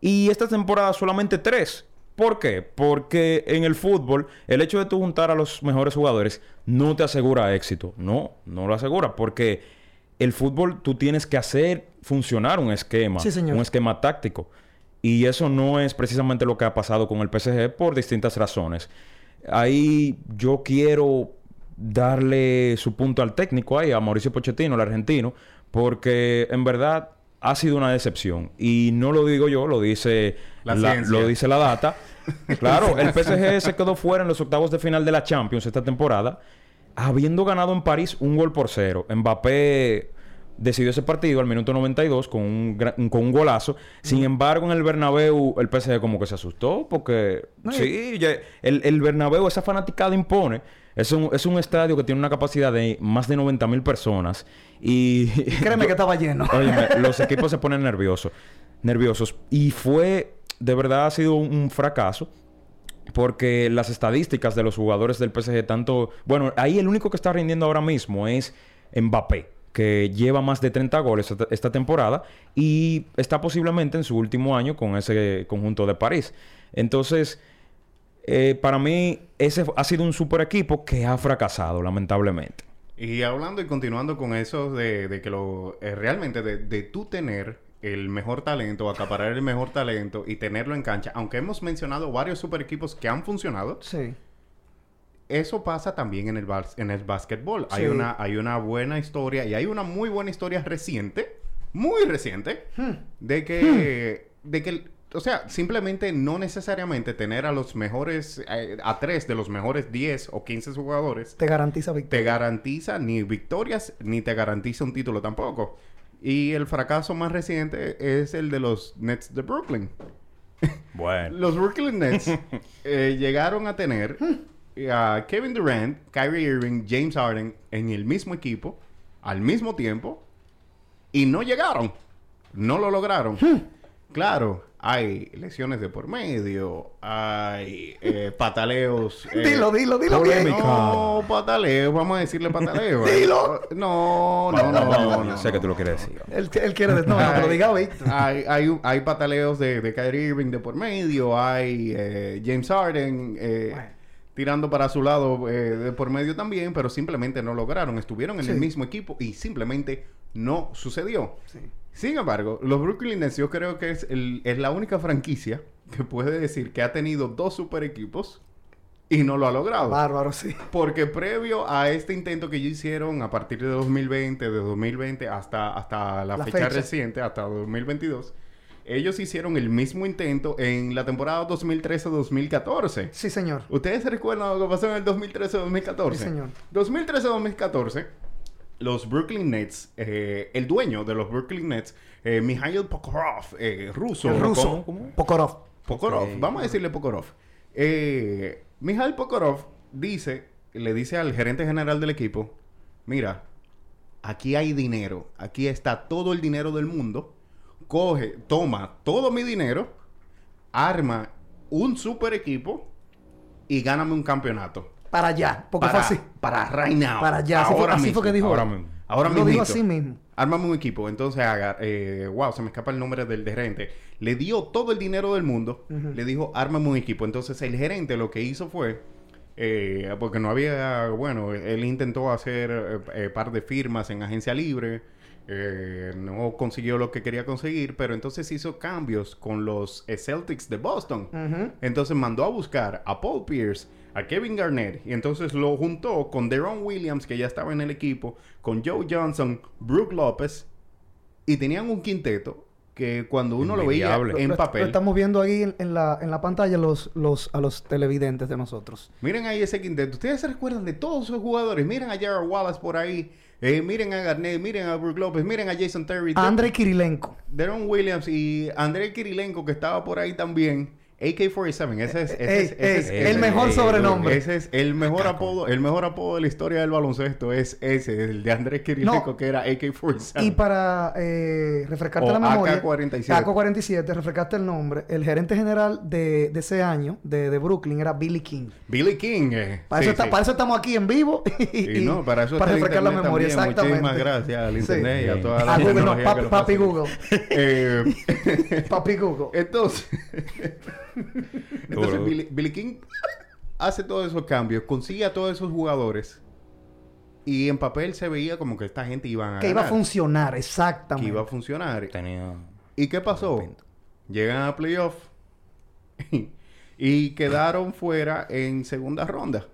Y esta temporada solamente tres. ¿Por qué? Porque en el fútbol el hecho de tú juntar a los mejores jugadores no te asegura éxito. No, no lo asegura. Porque el fútbol tú tienes que hacer funcionar un esquema. Sí, señor. Un esquema táctico. Y eso no es precisamente lo que ha pasado con el PSG por distintas razones. Ahí yo quiero darle su punto al técnico ahí, a Mauricio Pochettino, el argentino, porque en verdad ha sido una decepción. Y no lo digo yo, lo dice La lo dice la data. claro, el PSG se quedó fuera en los octavos de final de la Champions esta temporada, habiendo ganado en París un gol por cero. Mbappé decidió ese partido al minuto 92 con un, gra- con un golazo. Sin embargo, en el Bernabéu el PSG como que se asustó porque... No, sí, ya- el, el Bernabéu, esa fanaticada impone. Es un, es un estadio que tiene una capacidad de más de 90 mil personas. Y... Créeme que estaba lleno. Óyeme, los equipos se ponen nerviosos. Nerviosos. Y fue... De verdad ha sido un, un fracaso. Porque las estadísticas de los jugadores del PSG tanto... Bueno, ahí el único que está rindiendo ahora mismo es Mbappé. Que lleva más de 30 goles esta, temporada. Y está posiblemente en su último año con ese conjunto de París. Entonces... eh, para mí, ese ha sido un super equipo que ha fracasado, lamentablemente. Y hablando y continuando con eso de, de que lo eh, realmente de, de tú tener el mejor talento, acaparar el mejor talento y tenerlo en cancha, aunque hemos mencionado varios super equipos que han funcionado, Sí. Eso pasa también en el bas- en el básquetbol. Hay una hay una buena historia y hay una muy buena historia reciente, muy reciente, Hmm. de que de que o sea, simplemente no necesariamente tener a los mejores, eh, a tres de los mejores 10 o 15 jugadores Te garantiza victoria. te garantiza ni victorias ni te garantiza un título tampoco. Y el fracaso más reciente es el de los Nets de Brooklyn. Bueno. Los Brooklyn Nets eh, llegaron a tener a Kevin Durant, Kyrie Irving, James Harden en el mismo equipo al mismo tiempo y no llegaron. No lo lograron. Claro, hay lesiones de por medio, hay eh, pataleos. eh, Dilo, dilo, dilo bien. no, pataleo, vamos a decirle pataleo. Dilo. No, no, no, no, no. sé que tú lo quieres decir. Él, él quiere... de- No, no, pero diga Víctor. Hay, hay, hay pataleos de, de Kyrie Irving de por medio, hay eh, James Harden eh, Bueno. Tirando para su lado eh, de por medio también, pero simplemente no lograron. Estuvieron en Sí. el mismo equipo y simplemente no sucedió. Sí. Sin embargo, los Brooklyn Nets yo creo que es, el- es la única franquicia que puede decir que ha tenido dos super equipos y no lo ha logrado. Bárbaro, sí. Porque previo a este intento que ellos hicieron a partir de 2020, de 2020 hasta, hasta la, La fecha, fecha. reciente, hasta 2022, ellos hicieron el mismo intento en la temporada 2013-2014. Sí, señor. ¿Ustedes se recuerdan lo que pasó en el 2013-2014? Sí, señor. 2013-2014, los Brooklyn Nets, eh, el dueño de los Brooklyn Nets, eh, Mikhail Pokorov, eh, ruso. El ruso. ¿Cómo? ¿Cómo? Pokorov. Pokorov, Ok. vamos a decirle Pokorov. Eh, Mikhail Pokorov dice, le dice al gerente general del equipo, mira, aquí hay dinero, aquí está todo el dinero del mundo, coge, toma todo mi dinero, arma un super equipo y gáname un campeonato. Para allá. Porque para, fue así. Para right now. Para allá. Así fue, ahora así mismo. fue que dijo. Ahora mismo. Ahora Lo dijo mismito. así mismo. Ármame un equipo. Entonces, haga, eh, wow, se me escapa el nombre del gerente. Le dio todo el dinero del mundo. Le dijo, ármame un equipo. Entonces, el gerente lo que hizo fue, eh, porque no había, bueno, él intentó hacer eh, eh, par de firmas en agencia libre. Eh, no consiguió lo que quería conseguir, pero entonces hizo cambios con los eh, Celtics de Boston. Entonces mandó a buscar a Paul Pierce, a Kevin Garnett, y entonces lo juntó con Deron Williams, que ya estaba en el equipo, con Joe Johnson, Brooke López, y tenían un quinteto que cuando uno lo veía en Lo- lo- papel... Lo estamos viendo ahí en, en la, en la pantalla los, los, a los televidentes de nosotros. Miren ahí ese quinteto. Ustedes se recuerdan de todos esos jugadores. Miren a Jared Wallace por ahí. Eh, miren a Garnett, miren a Brook López, miren a Jason Terry. A Andrei Kirilenko. Deron Williams y Andrei Kirilenko que estaba por ahí también. AK-47, ese es, ese Ey, es, ese ey, es- el mejor ey, sobrenombre. Ese es el mejor apodo, el mejor apodo de la historia del baloncesto es ese, el de Andrés Kirilenko No. que era AK-47. Y para eh, refrescarte O la memoria, AK-47. AK-47, refrescarte el nombre, el gerente general de, de ese año, de, de Brooklyn, era Billy King. Billy King. eh, Para, sí, eso está- sí. para eso estamos aquí en vivo. Y, Y no, para eso para refrescar la memoria, también. exactamente. Muchísimas gracias al Sí. internet y a toda la A Google, no, tecnología papi. Google. Eh, Papi Google. Entonces, entonces. Billy, Billy King hace todos esos cambios, consigue a todos esos jugadores y en papel se veía como que esta gente iba a Que iba a funcionar, que exactamente. iba a funcionar. Tenía... ¿Y qué pasó? Llegan a playoff y quedaron fuera en segunda ronda.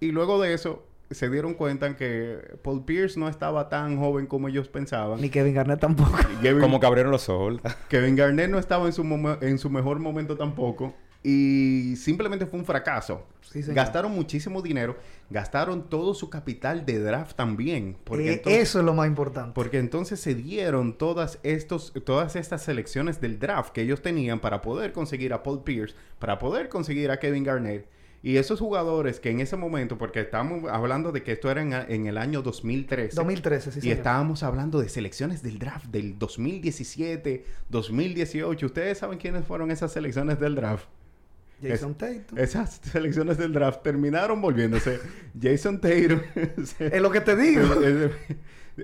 Y luego de eso se dieron cuenta que Paul Pierce no estaba tan joven como ellos pensaban. Ni Kevin Garnett tampoco. Kevin- Como que abrieron los. Kevin Garnett no estaba en su, en su mejor momento tampoco. Y simplemente fue un fracaso. Sí, señor. gastaron muchísimo dinero. Gastaron todo su capital de draft también. Porque, Eh, entonces, eso es lo más importante. porque entonces se dieron todas, estos, todas estas selecciones del draft que ellos tenían para poder conseguir a Paul Pierce, para poder conseguir a Kevin Garnett. Y esos jugadores que en ese momento, porque estamos hablando de que esto era en, en el año 2013. 2013, sí, Y señor. estábamos hablando de selecciones del draft del 2017, 2018. ¿Ustedes saben quiénes fueron esas selecciones del draft? Jason Tatum. Esas selecciones del draft terminaron volviéndose Jason Tatum. Es lo que te digo.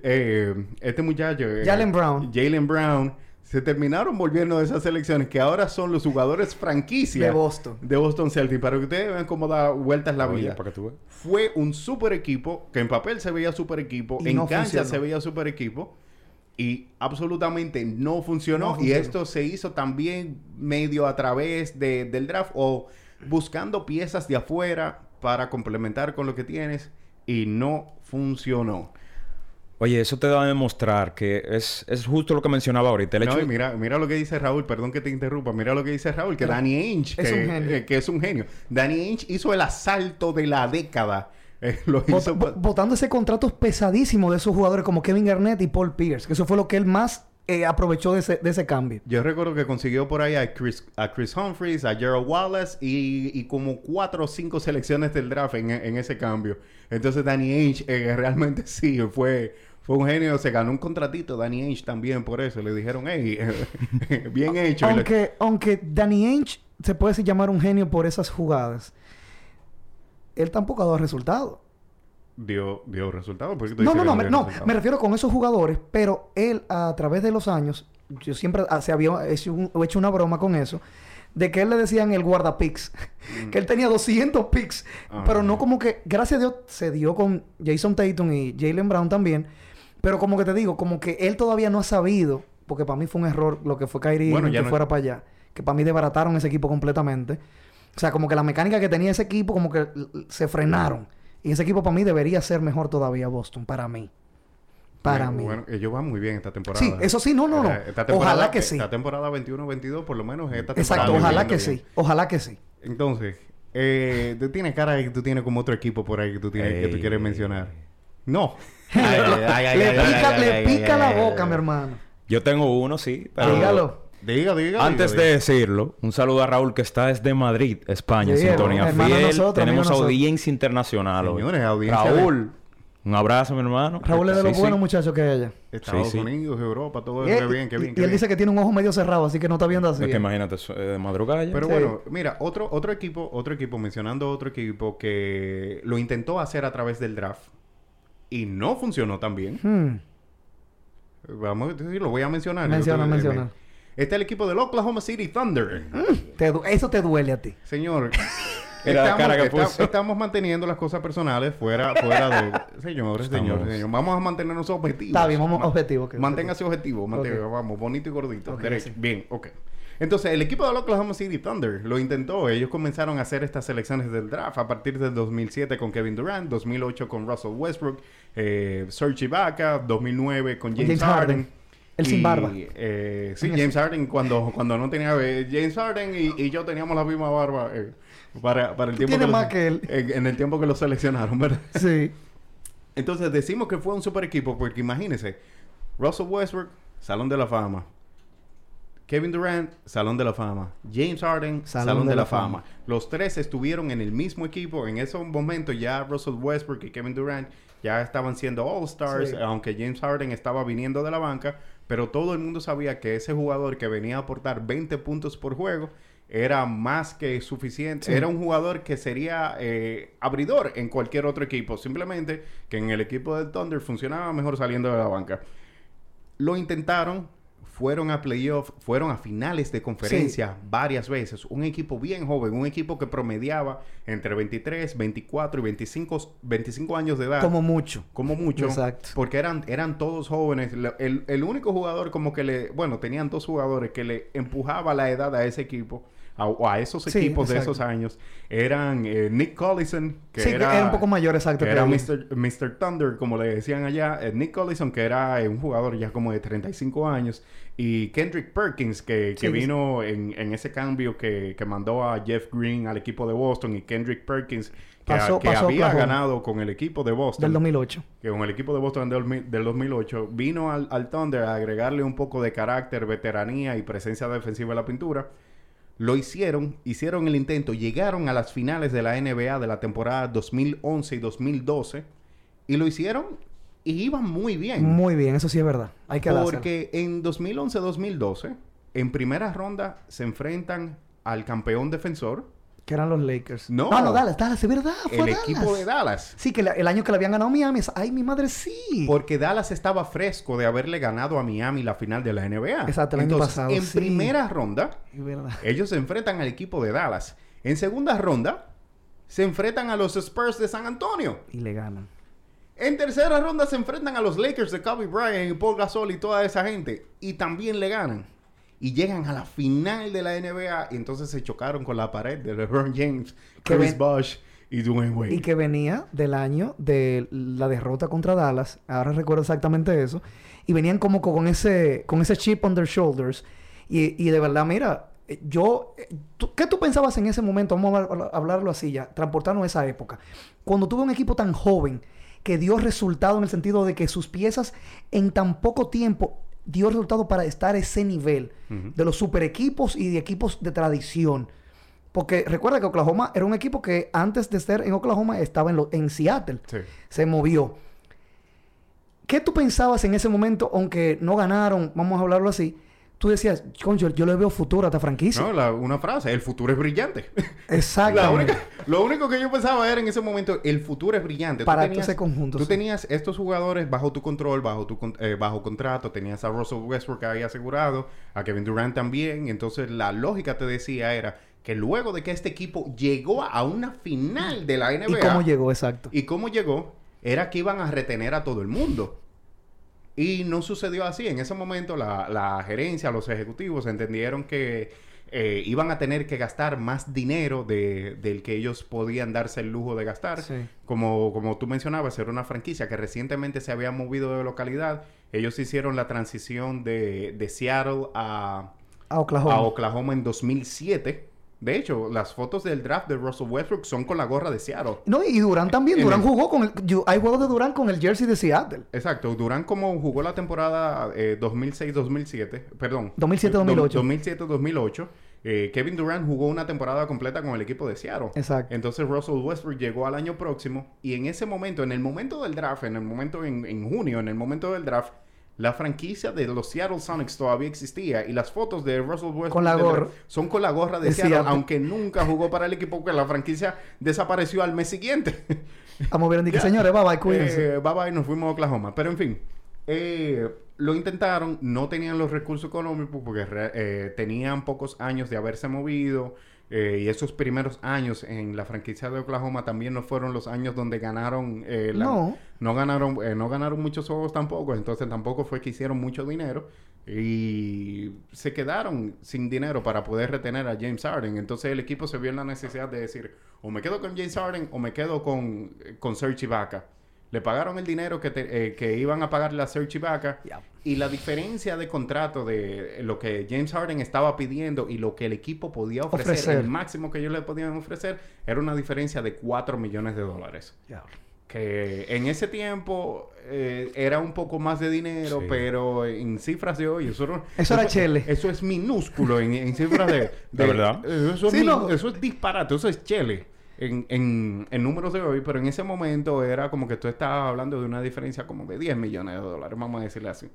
Eh, este muchacho. eh, Jalen Brown. Jalen Brown. Se terminaron volviendo de esas selecciones que ahora son los jugadores franquicia De Boston. de Boston Celtics. Para que ustedes vean cómo da vueltas la Oye, vida para que tú veas. fue un super equipo, que en papel se veía super equipo, Y en no cancha funcionó. se veía super equipo, y absolutamente no funcionó. No Y funcionó. esto se hizo también medio a través de- del draft o buscando piezas de afuera para complementar con lo que tienes, y no funcionó. Oye, eso te da a demostrar que es, es justo lo que mencionaba ahorita. El No, hecho y mira, mira lo que dice Raúl, perdón que te interrumpa, mira lo que dice Raúl, que Danny Ainge, Es que, un genio. eh, que es un genio. Danny Ainge hizo el asalto de la década. Eh, lo hizo Botando ese contrato pesadísimo de esos jugadores como Kevin Garnett y Paul Pierce. Que eso fue lo que él más eh, aprovechó de ese, de ese cambio. Yo recuerdo que consiguió por ahí a Chris, a Chris Humphries, a Gerald Wallace y, y como cuatro o cinco selecciones del draft en, en ese cambio. Entonces Danny Ainge eh, realmente sí fue, fue un genio. Se ganó un contratito Danny Ainge también por eso. Le dijeron, hey, bien hecho. Aunque, aunque Danny Ainge se puede decir llamar un genio por esas jugadas, él tampoco ha dado resultado. dio, dio resultados. ¿Por qué tú No, no, no, me, no, me refiero con esos jugadores, pero él a través de los años, yo siempre ah, se había hecho, un- hecho una broma con eso, de que él le decían el guardapicks, que él tenía 200 picks, Ah. pero no como que, gracias a Dios, se dio con Jason Tatum y Jalen Brown también, pero como que te digo, como que él todavía no ha sabido, porque para mí fue un error lo que fue Kyrie Bueno, que no- fuera para allá, que para mí desbarataron ese equipo completamente. O sea, como que la mecánica que tenía ese equipo, como que se frenaron. Y ese equipo para mí debería ser mejor todavía, Boston, para mí. Para Bueno, mí. Bueno, ellos van muy bien esta temporada. Sí, eso sí, no, no, no. Eh, esta temporada- Ojalá que sí. Esta temporada 21-22, por lo menos esta temporada. Exacto, ojalá que bien. sí. Ojalá que sí. Entonces, eh, tú tienes cara de que tú tienes como otro equipo por ahí que tú, tienes, que tú quieres mencionar. No. le pica, le pica la boca, mi hermano. Yo tengo uno, sí. pero- Dígalo. Diga, diga. Antes diga, de diga. decirlo, un saludo a Raúl que está desde Madrid, España, en Sí, sintonía hermano fiel. nosotros, Tenemos audiencia internacional hoy. Señores, audiencia Raúl, un abrazo, mi hermano. Raúl es de Sí, los sí. buenos muchachos que hay allá. Estados Sí, sí. Unidos, Europa, todo eso. Qué bien, qué y- bien. y qué él bien. dice que tiene un ojo medio cerrado, así que no está viendo así. Es que imagínate, eso, eh, de madrugada ya. Pero Sí. bueno, mira, otro, otro equipo, otro equipo, mencionando otro equipo que lo intentó hacer a través del draft y no funcionó tan bien. Hmm. Vamos a decir, lo voy a mencionar. Menciona, Yo- menciona. Este es el equipo del Oklahoma City Thunder. Te du- eso te duele a ti. Señor, estamos, cara que estamos manteniendo las cosas personales fuera, fuera de... Señores, Estamos- señores, señores. Vamos a mantenernos objetivos. Está bien, vamos Ma- objetivo. ok, Manténgase objetivo. mantenga- Ok. Vamos, bonito y gordito. Derecho. sí. Bien, ok. Entonces, el equipo de los Oklahoma City Thunder lo intentó. Ellos comenzaron a hacer estas selecciones del draft a partir del 2007 con Kevin Durant, 2008 con Russell Westbrook, eh, Serge Ibaka, 2009 con James, James Harden. Harden. El sin barba. eh, sí, James Harden cuando, cuando no tenía... eh, James Harden y, y yo teníamos la misma barba eh, para, para el tiempo tienes lo- más que él. En, en el tiempo que lo seleccionaron, ¿verdad? Sí. Entonces decimos que fue un super equipo porque imagínense, Russell Westbrook, Salón de la Fama. Kevin Durant, Salón de la Fama. James Harden, Salón, de, la, fama. Los tres estuvieron en el mismo equipo. En ese momento ya Russell Westbrook y Kevin Durant ya estaban siendo All-Stars, Sí. aunque James Harden estaba viniendo de la banca, pero todo el mundo sabía que ese jugador que venía a aportar 20 puntos por juego era más que suficiente. Sí. Era un jugador que sería eh, abridor en cualquier otro equipo. Simplemente que en el equipo del Thunder funcionaba mejor saliendo de la banca. Lo intentaron, fueron a playoff, fueron a finales de conferencia varias veces. Un equipo bien joven, un equipo que promediaba entre 23, 24 y 25, 25 años de edad. Como mucho. Como mucho. Exacto. Porque eran, eran todos jóvenes. El, el único jugador como que le... Bueno, tenían dos jugadores que le empujaba la edad a ese equipo. A, esos Sí, equipos de esos años. Eran eh, Nick Collison, que sí, era... era un poco mayor, exacto. que era. Mr. Mr. Thunder, como le decían allá. eh, Nick Collison, que era eh, un jugador ya como de 35 años. Y Kendrick Perkins, que, que Sí, vino en, en ese cambio que, que mandó a Jeff Green al equipo de Boston. Y Kendrick Perkins, que, Pasó- que pasó había Oklahoma. ganado con el equipo de Boston Del 2008. que con el equipo de Boston del, del 2008 vino al, al Thunder a agregarle un poco de carácter, veteranía y presencia defensiva a la pintura. Lo hicieron, hicieron el intento, llegaron a las finales de la NBA de la temporada 2011 y 2012 y lo hicieron y iban muy bien. Muy bien, eso sí es verdad. Hay que porque en 2011-2012, en primera ronda, se enfrentan al campeón defensor, Que eran los Lakers. No. No, no, Dallas, Dallas, es verdad. Fue el Dallas. equipo de Dallas. Sí, que la- el año que le habían ganado a Miami. es- Ay, mi madre, sí. Porque Dallas estaba fresco de haberle ganado a Miami la final de la NBA. Exacto, el año Entonces, pasado, en sí. primera ronda, Es verdad. ellos se enfrentan al equipo de Dallas. En segunda ronda, se enfrentan a los Spurs de San Antonio. Y le ganan. En tercera ronda se enfrentan a los Lakers de Kobe Bryant y Paul Gasol y toda esa gente. Y también le ganan. Y llegan a la final de la NBA y entonces se chocaron con la pared de LeBron James, Chris ven- Bosh y Dwayne Wade. Y que venía del año de la derrota contra Dallas. Ahora recuerdo exactamente eso. Y venían como con ese, con ese chip on their shoulders. Y, y de verdad, mira, yo... tú- ¿Qué tú pensabas en ese momento? Vamos a hablar- hablarlo así ya. Transportarnos a esa época. Cuando tuve un equipo tan joven que dio resultado en el sentido de que sus piezas en tan poco tiempo dio resultado para estar a ese nivel de los super equipos y de equipos de tradición. Porque recuerda que Oklahoma era un equipo que antes de estar en Oklahoma estaba en, lo- en Seattle. Sí. Se movió. ¿Qué tú pensabas en ese momento, aunque no ganaron, vamos a hablarlo así? Tú decías, concho, yo le veo futuro a esta franquicia. No, la- una frase, el futuro es brillante. Exacto. Lo único que yo pensaba era en ese momento, el futuro es brillante. Tú Para tenías- ese conjunto, Tú sí. tenías estos jugadores bajo tu control, bajo tu eh, bajo contrato. Tenías a Russell Westbrook que había asegurado, a Kevin Durant también. Entonces, la lógica te decía era que luego de que este equipo llegó a una final de la ¿Y NBA... cómo llegó? Exacto. ¿Y cómo llegó? Era que iban a retener a todo el mundo. Y no sucedió así. En ese momento la, la gerencia, los ejecutivos entendieron que eh, iban a tener que gastar más dinero de- del que ellos podían darse el lujo de gastar. Sí. Como, como tú mencionabas, era una franquicia que recientemente se había movido de localidad. Ellos hicieron la transición de, de Seattle a, A Oklahoma. a Oklahoma en 2007. De hecho, las fotos del draft de Russell Westbrook son con la gorra de Seattle. No, y Durán también. Durán el- jugó con el... yo- hay juegos de Durán con el jersey de Seattle. Exacto, Durán como jugó la temporada eh, 2006-2007, perdón. 2007-2008. 2007-2008. eh, Kevin Durant jugó una temporada completa con el equipo de Seattle. Exacto. Entonces Russell Westbrook llegó al año próximo y en ese momento, en el momento del draft, en el momento en, en junio, en el momento del draft, la franquicia de los Seattle Sonics todavía existía y las fotos de Russell Westbrook Con la de- gorra. son con la gorra de, De Seattle, Seattle. aunque nunca jugó para el equipo porque la franquicia desapareció al mes siguiente. Vamos que señores, bye bye, cuídense. Eh, bye bye, nos fuimos a Oklahoma. Pero en fin, eh, lo intentaron, no tenían los recursos económicos porque eh, tenían pocos años de haberse movido. eh, y esos primeros años en la franquicia de Oklahoma también no fueron los años donde ganaron eh, la- No. No ganaron eh, no ganaron muchos juegos tampoco entonces tampoco fue que hicieron mucho dinero y se quedaron sin dinero para poder retener a James Harden entonces el equipo se vio en la necesidad de decir o me quedo con James Harden o me quedo con con Serge Ibaka le pagaron el dinero que, te- eh, que iban a pagarle a Serge Ibaka y la diferencia de contrato de lo que James Harden estaba pidiendo y lo que el equipo podía ofrecer, Ofrecer. el máximo que ellos le podían ofrecer, era una diferencia de 4 millones de dólares. Que en ese tiempo eh, era un poco más de dinero, Sí. pero en cifras de hoy, eso, no- Eso era chele. Eso es minúsculo en, en cifras de... ¿De verdad? eh, Eso, es Sí, min- no. eso es disparate, eso es chele. En, en, en números de hoy, pero en ese momento era como que tú estabas hablando de una diferencia como de 10 millones de dólares, vamos a decirle así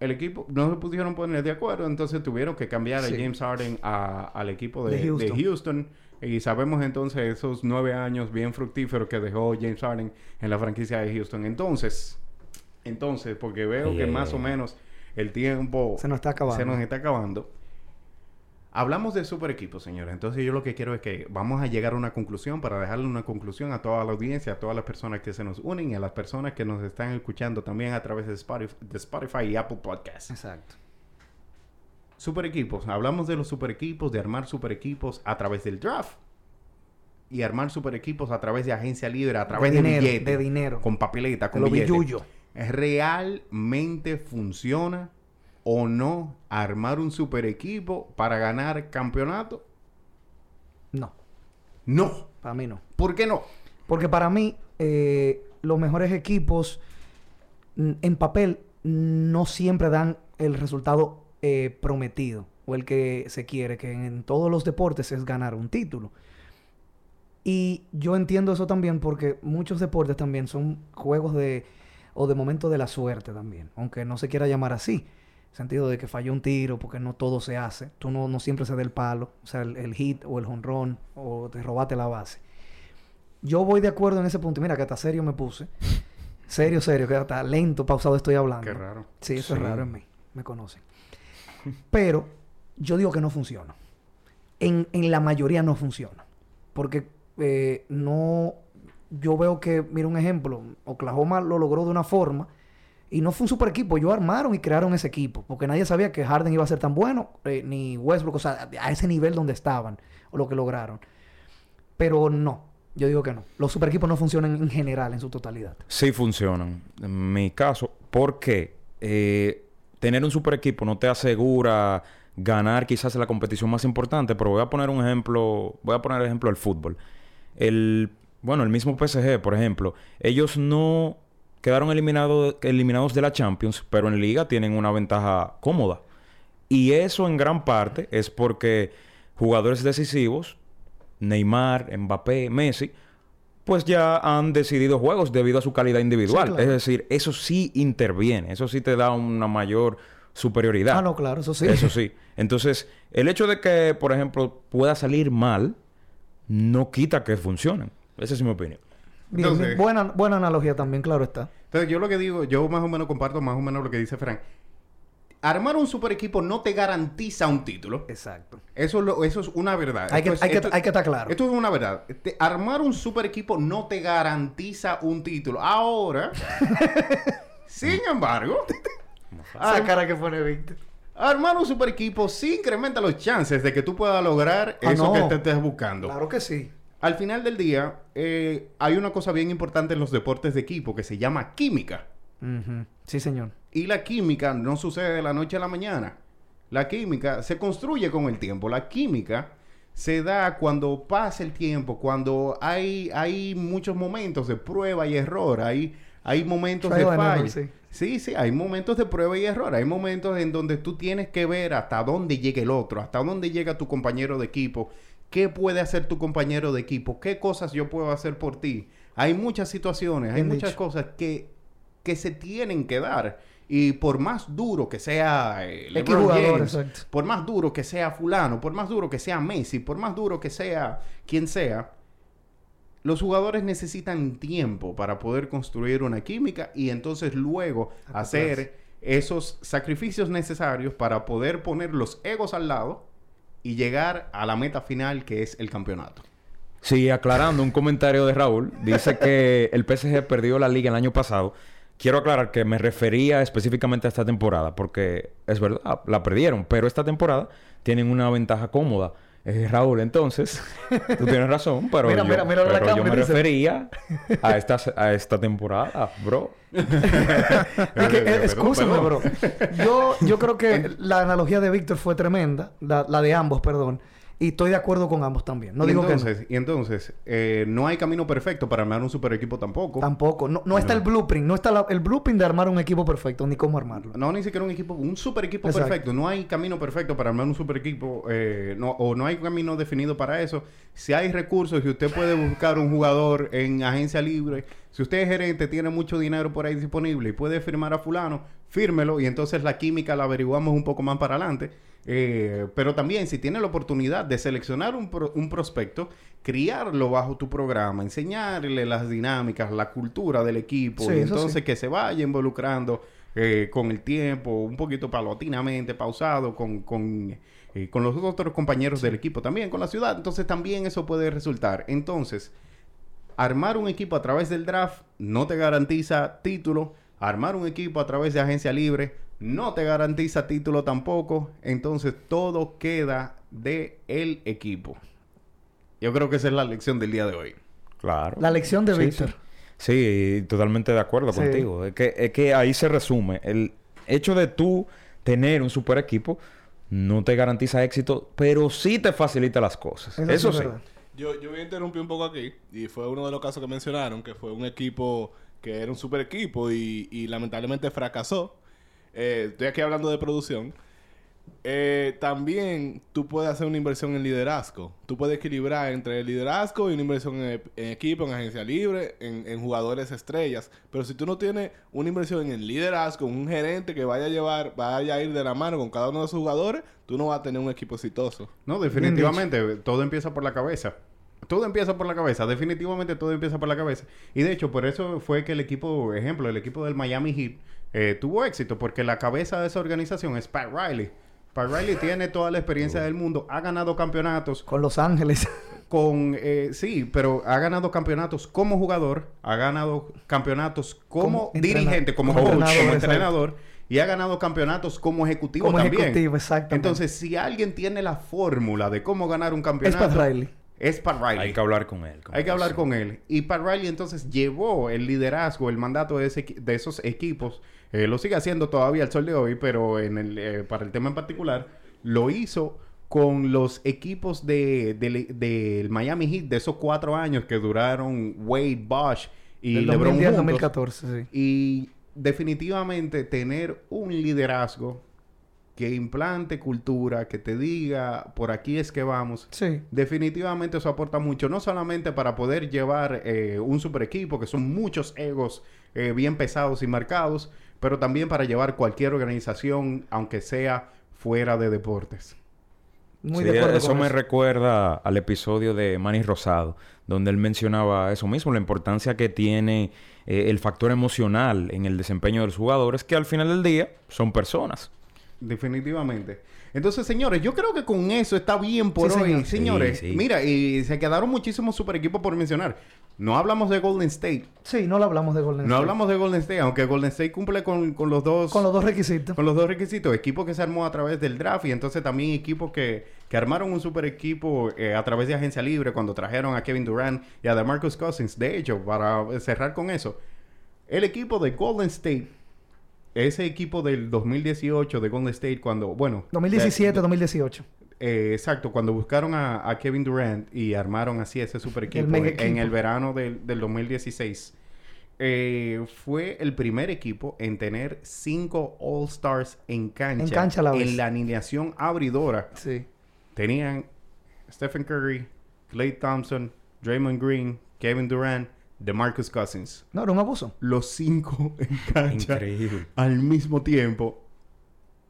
el equipo no se pudieron poner de acuerdo, entonces tuvieron que cambiar a. James Harden a- al equipo de, De de Houston. Y sabemos entonces esos nueve años bien fructíferos que dejó James Harden en la franquicia de Houston. Entonces, entonces, porque veo que más o menos el tiempo Se nos está acabando. se nos está acabando. Hablamos de super equipos, señores. Entonces yo lo que quiero es que vamos a llegar a una conclusión para dejarle una conclusión a toda la audiencia, a todas las personas que se nos unen y a las personas que nos están escuchando también a través de Spotify, de Spotify y Apple Podcasts. Exacto. Super equipos. Hablamos de los super equipos, de armar super equipos a través del draft. Y armar super equipos a través de agencia libre, a través de, dinero, billete. de dinero. Con papeleta, con lo billete. ¿Realmente funciona o no armar un super equipo para ganar campeonato? No, No. para mí no. ¿Por qué no? Porque para mí, eh, los mejores equipos en papel no siempre dan el resultado eh, prometido o el que se quiere, que en todos los deportes es ganar un título. Y yo entiendo eso también porque muchos deportes también son juegos de o de momento de la suerte también, aunque no se quiera llamar así. Sentido de que falló un tiro porque no todo se hace. Tú no, no siempre se da el palo, o sea, el, el hit o el jonrón o te robaste la base. Yo voy de acuerdo en ese punto. Mira que hasta serio me puse. Serio, serio, que hasta lento, pausado estoy hablando. Qué raro. Sí, eso es Sí. raro en mí. Me conocen. Pero yo digo que no funciona. En, en la mayoría no funciona. Porque eh, no... Yo veo que, mira un ejemplo, Oklahoma lo logró de una forma y no fue un super equipo. Ellos armaron y crearon ese equipo. Porque nadie sabía que Harden iba a ser tan bueno, eh, ni Westbrook, o sea, a ese nivel donde estaban, o lo que lograron. Pero no, yo digo que no. Los super equipos no funcionan en general, en su totalidad. Sí funcionan. En mi caso, porque eh, tener un super equipo no te asegura ganar quizás la competición más importante, pero voy a poner un ejemplo, voy a poner ejemplo el fútbol. El, bueno, el mismo PSG, por ejemplo, ellos no quedaron eliminados eliminados de la Champions, pero en liga tienen una ventaja cómoda. Y eso en gran parte es porque jugadores decisivos, Neymar, Mbappé, Messi, pues ya han decidido juegos debido a su calidad individual. Sí, claro. Es decir, eso sí interviene, eso sí te da una mayor superioridad. Ah, no, claro, eso sí. Eso sí. Entonces, el hecho de que, por ejemplo, pueda salir mal, no quita que funcionen. Esa es mi opinión. Bien, Entonces-. Buena, buena analogía también, claro está. Entonces, yo lo que digo, yo más o menos comparto más o menos lo que dice Frank. Armar un super equipo no te garantiza un título. Exacto. Eso, es lo- eso es una verdad. Hay que- es- hay que- esto- hay que estar claro. Esto es una verdad. Armar un super equipo no te garantiza un título. Ahora, sin embargo, Ah, cara que pone Víctor. armar un super equipo sí incrementa los chances de que tú puedas lograr Ah, eso no. que te estés buscando. Claro que sí. Al final del día, eh, hay una cosa bien importante en los deportes de equipo que se llama química. Sí, señor. Y la química no sucede de la noche a la mañana. La química se construye con el tiempo. La química se da cuando pasa el tiempo, cuando hay, hay muchos momentos de prueba y error. Hay, hay momentos de fallo. sí. Sí, sí, hay momentos de prueba y error. Hay momentos en donde tú tienes que ver hasta dónde llega el otro, hasta dónde llega tu compañero de equipo, qué puede hacer tu compañero de equipo, qué cosas yo puedo hacer por ti. Hay muchas situaciones, hay muchas cosas que, que se tienen que dar. Y por más duro que sea eh, LeBron jugador, James, exacto. por más duro que sea fulano, por más duro que sea Messi, por más duro que sea quien sea, los jugadores necesitan tiempo para poder construir una química y entonces luego hacer esos sacrificios necesarios para poder poner los egos al lado y llegar a la meta final que es el campeonato. Sí, aclarando un comentario de Raúl, dice que el PSG perdió la liga el año pasado. Quiero aclarar que me refería específicamente a esta temporada, porque es verdad, la perdieron, pero esta temporada tienen una ventaja cómoda. Eh, Raúl, entonces, tú tienes razón, pero Mira, yo, mira, mira la pero yo cámara, me dice. refería a esta, a esta temporada, bro. Es que, eh, excúsame, bro. Yo, yo creo que la analogía de Víctor fue tremenda. La, la de ambos, perdón. Y estoy de acuerdo con ambos también. No y digo entonces, Y entonces, eh, no hay camino perfecto para armar un super equipo tampoco. que no. Tampoco. No, no está el blueprint. No está la- el blueprint de armar un equipo perfecto, ni cómo armarlo. No, ni siquiera un equipo, un super equipo Exacto. perfecto. No hay camino perfecto para armar un super equipo, eh, no, o no hay camino definido para eso. Si hay recursos, si usted puede buscar un jugador en agencia libre, si usted es gerente, tiene mucho dinero por ahí disponible y puede firmar a fulano, fírmelo y entonces la química la averiguamos un poco más para adelante. Eh, pero también si tiene la oportunidad de seleccionar un, pro- un prospecto, criarlo bajo tu programa, enseñarle las dinámicas, la cultura del equipo Sí, y entonces sí. que se vaya involucrando eh, con el tiempo, un poquito paulatinamente, pausado, con, con, eh, con los otros compañeros del equipo también, con la ciudad. Entonces también eso puede resultar. Entonces, armar un equipo a través del draft no te garantiza título. Armar un equipo a través de agencia libre no te garantiza título tampoco. Entonces todo queda de el equipo. Yo creo que esa es la lección del día de hoy. Claro. La lección de Sí, Víctor. Sí, sí, totalmente de acuerdo Sí. contigo. Es que, es que ahí se resume. El hecho de tú tener un super equipo no te garantiza éxito, pero sí te facilita las cosas. Eso Eso, sí es sí. verdad. Yo, yo voy a interrumpir un poco aquí. Y fue uno de los casos que mencionaron, que fue un equipo que era un super equipo y, y lamentablemente fracasó. Eh, estoy aquí hablando de producción. Eh, también tú puedes hacer una inversión en liderazgo. Tú puedes equilibrar entre el liderazgo y una inversión en, en equipo, en agencia libre, en, en jugadores estrellas. Pero si tú no tienes una inversión en el liderazgo, un gerente que vaya a llevar, vaya a ir de la mano con cada uno de esos jugadores, tú no vas a tener un equipo exitoso. No, definitivamente, todo empieza por la cabeza. Todo empieza por la cabeza, definitivamente todo empieza por la cabeza. Y de hecho, por eso fue que el equipo, ejemplo, el equipo del Miami Heat eh, tuvo éxito, porque la cabeza de esa organización es Pat Riley. Pat Riley tiene toda la experiencia del mundo, ha ganado campeonatos Con Los Ángeles. con, eh, sí, pero ha ganado campeonatos como jugador, ha ganado campeonatos como, dirigente, como como coach, entrenador, como entrenador, y ha ganado campeonatos como ejecutivo Como también. ejecutivo, exactamente. Entonces, si alguien tiene la fórmula de cómo ganar un es campeonato, Pat Riley. Es Pat Riley. Hay que hablar con él. Hay que hablar con él. Y Pat Riley entonces llevó el liderazgo, el mandato de, ese de esos equipos. Eh, lo sigue haciendo todavía al sol de hoy, pero en el, eh, para el tema en particular, lo hizo con los equipos de, del del Miami Heat de esos cuatro años que duraron Wade, Bosch y Del LeBron 2010 al juntos. 2014, sí. Y definitivamente tener un liderazgo que implante cultura, que te diga por aquí es que vamos. Sí. Definitivamente eso aporta mucho, no solamente para poder llevar eh, un super equipo, que son muchos egos eh, bien pesados y marcados, pero también para llevar cualquier organización, aunque sea fuera de deportes. Muy Sí, de acuerdo eso con me eso. recuerda al episodio de Manny Rosado, donde él mencionaba eso mismo, la importancia que tiene eh, el factor emocional en el desempeño de los jugadores, que al final del día son personas. Definitivamente. Entonces, señores, yo creo que con eso está bien por Sí, hoy. señor. Señores, Sí, sí. mira, y se quedaron muchísimos super equipos por mencionar. No hablamos de Golden State. Sí, no lo hablamos de Golden No State. hablamos de Golden State, aunque Golden State cumple con, con los dos Con los dos requisitos. con los dos requisitos. Equipo que se armó a través del draft y entonces también equipos que, que armaron un super equipo eh, a través de agencia libre cuando trajeron a Kevin Durant y a DeMarcus Cousins. De hecho, para cerrar con eso, el equipo de Golden State, ese equipo del 2018 de Golden State cuando, bueno... 2017, de- 2018. eh, exacto, cuando buscaron a, a Kevin Durant y armaron así ese super equipo en, el verano del, del 2016, eh, fue el primer equipo en tener cinco All-Stars en cancha. En cancha la vez. En la alineación abridora. Sí. Tenían Stephen Curry, Clay Thompson, Draymond Green, Kevin Durant, DeMarcus Cousins. No, era un abuso. Los cinco en cancha Increíble. al mismo tiempo.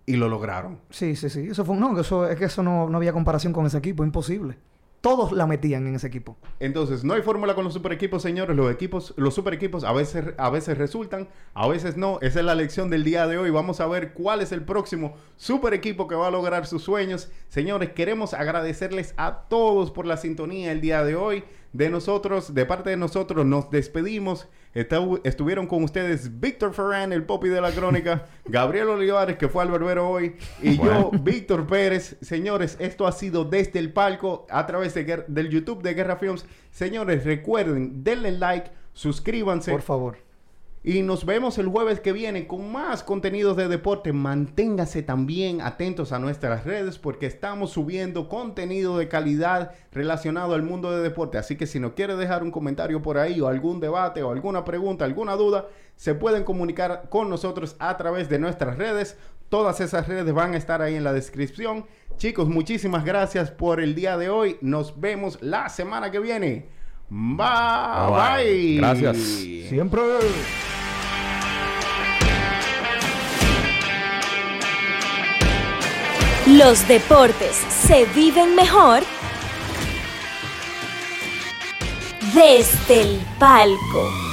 Y lo lograron. Sí, sí, sí. Eso fue... No, que eso, es que eso no, no había comparación con ese equipo. Imposible. todos la metían en ese equipo. Entonces, no hay fórmula con los super equipos, señores. Los equipos, los super equipos a veces, a veces resultan, a veces no. Esa es la lección del día de hoy. Vamos a ver cuál es el próximo super equipo que va a lograr sus sueños. Señores, queremos agradecerles a todos por la sintonía el día de hoy. De nosotros, de parte de nosotros, nos despedimos. Estu- estuvieron con ustedes Víctor Ferran, el popi de la crónica, Gabriel Olivares, que fue al barbero hoy, y yo, Víctor Pérez. Señores, esto ha sido desde el palco a través de del YouTube de Guerra Films. Señores, recuerden, denle like, suscríbanse. Por favor. Y nos vemos el jueves que viene con más contenidos de deporte. Manténgase también atentos a nuestras redes porque estamos subiendo contenido de calidad relacionado al mundo de deporte. Así que si nos quiere dejar un comentario por ahí o algún debate o alguna pregunta, alguna duda, se pueden comunicar con nosotros a través de nuestras redes. Todas esas redes van a estar ahí en la descripción. Chicos, muchísimas gracias por el día de hoy. Nos vemos la semana que viene. Bye. Bye. bye. Gracias. Siempre. Los deportes se viven mejor desde el palco.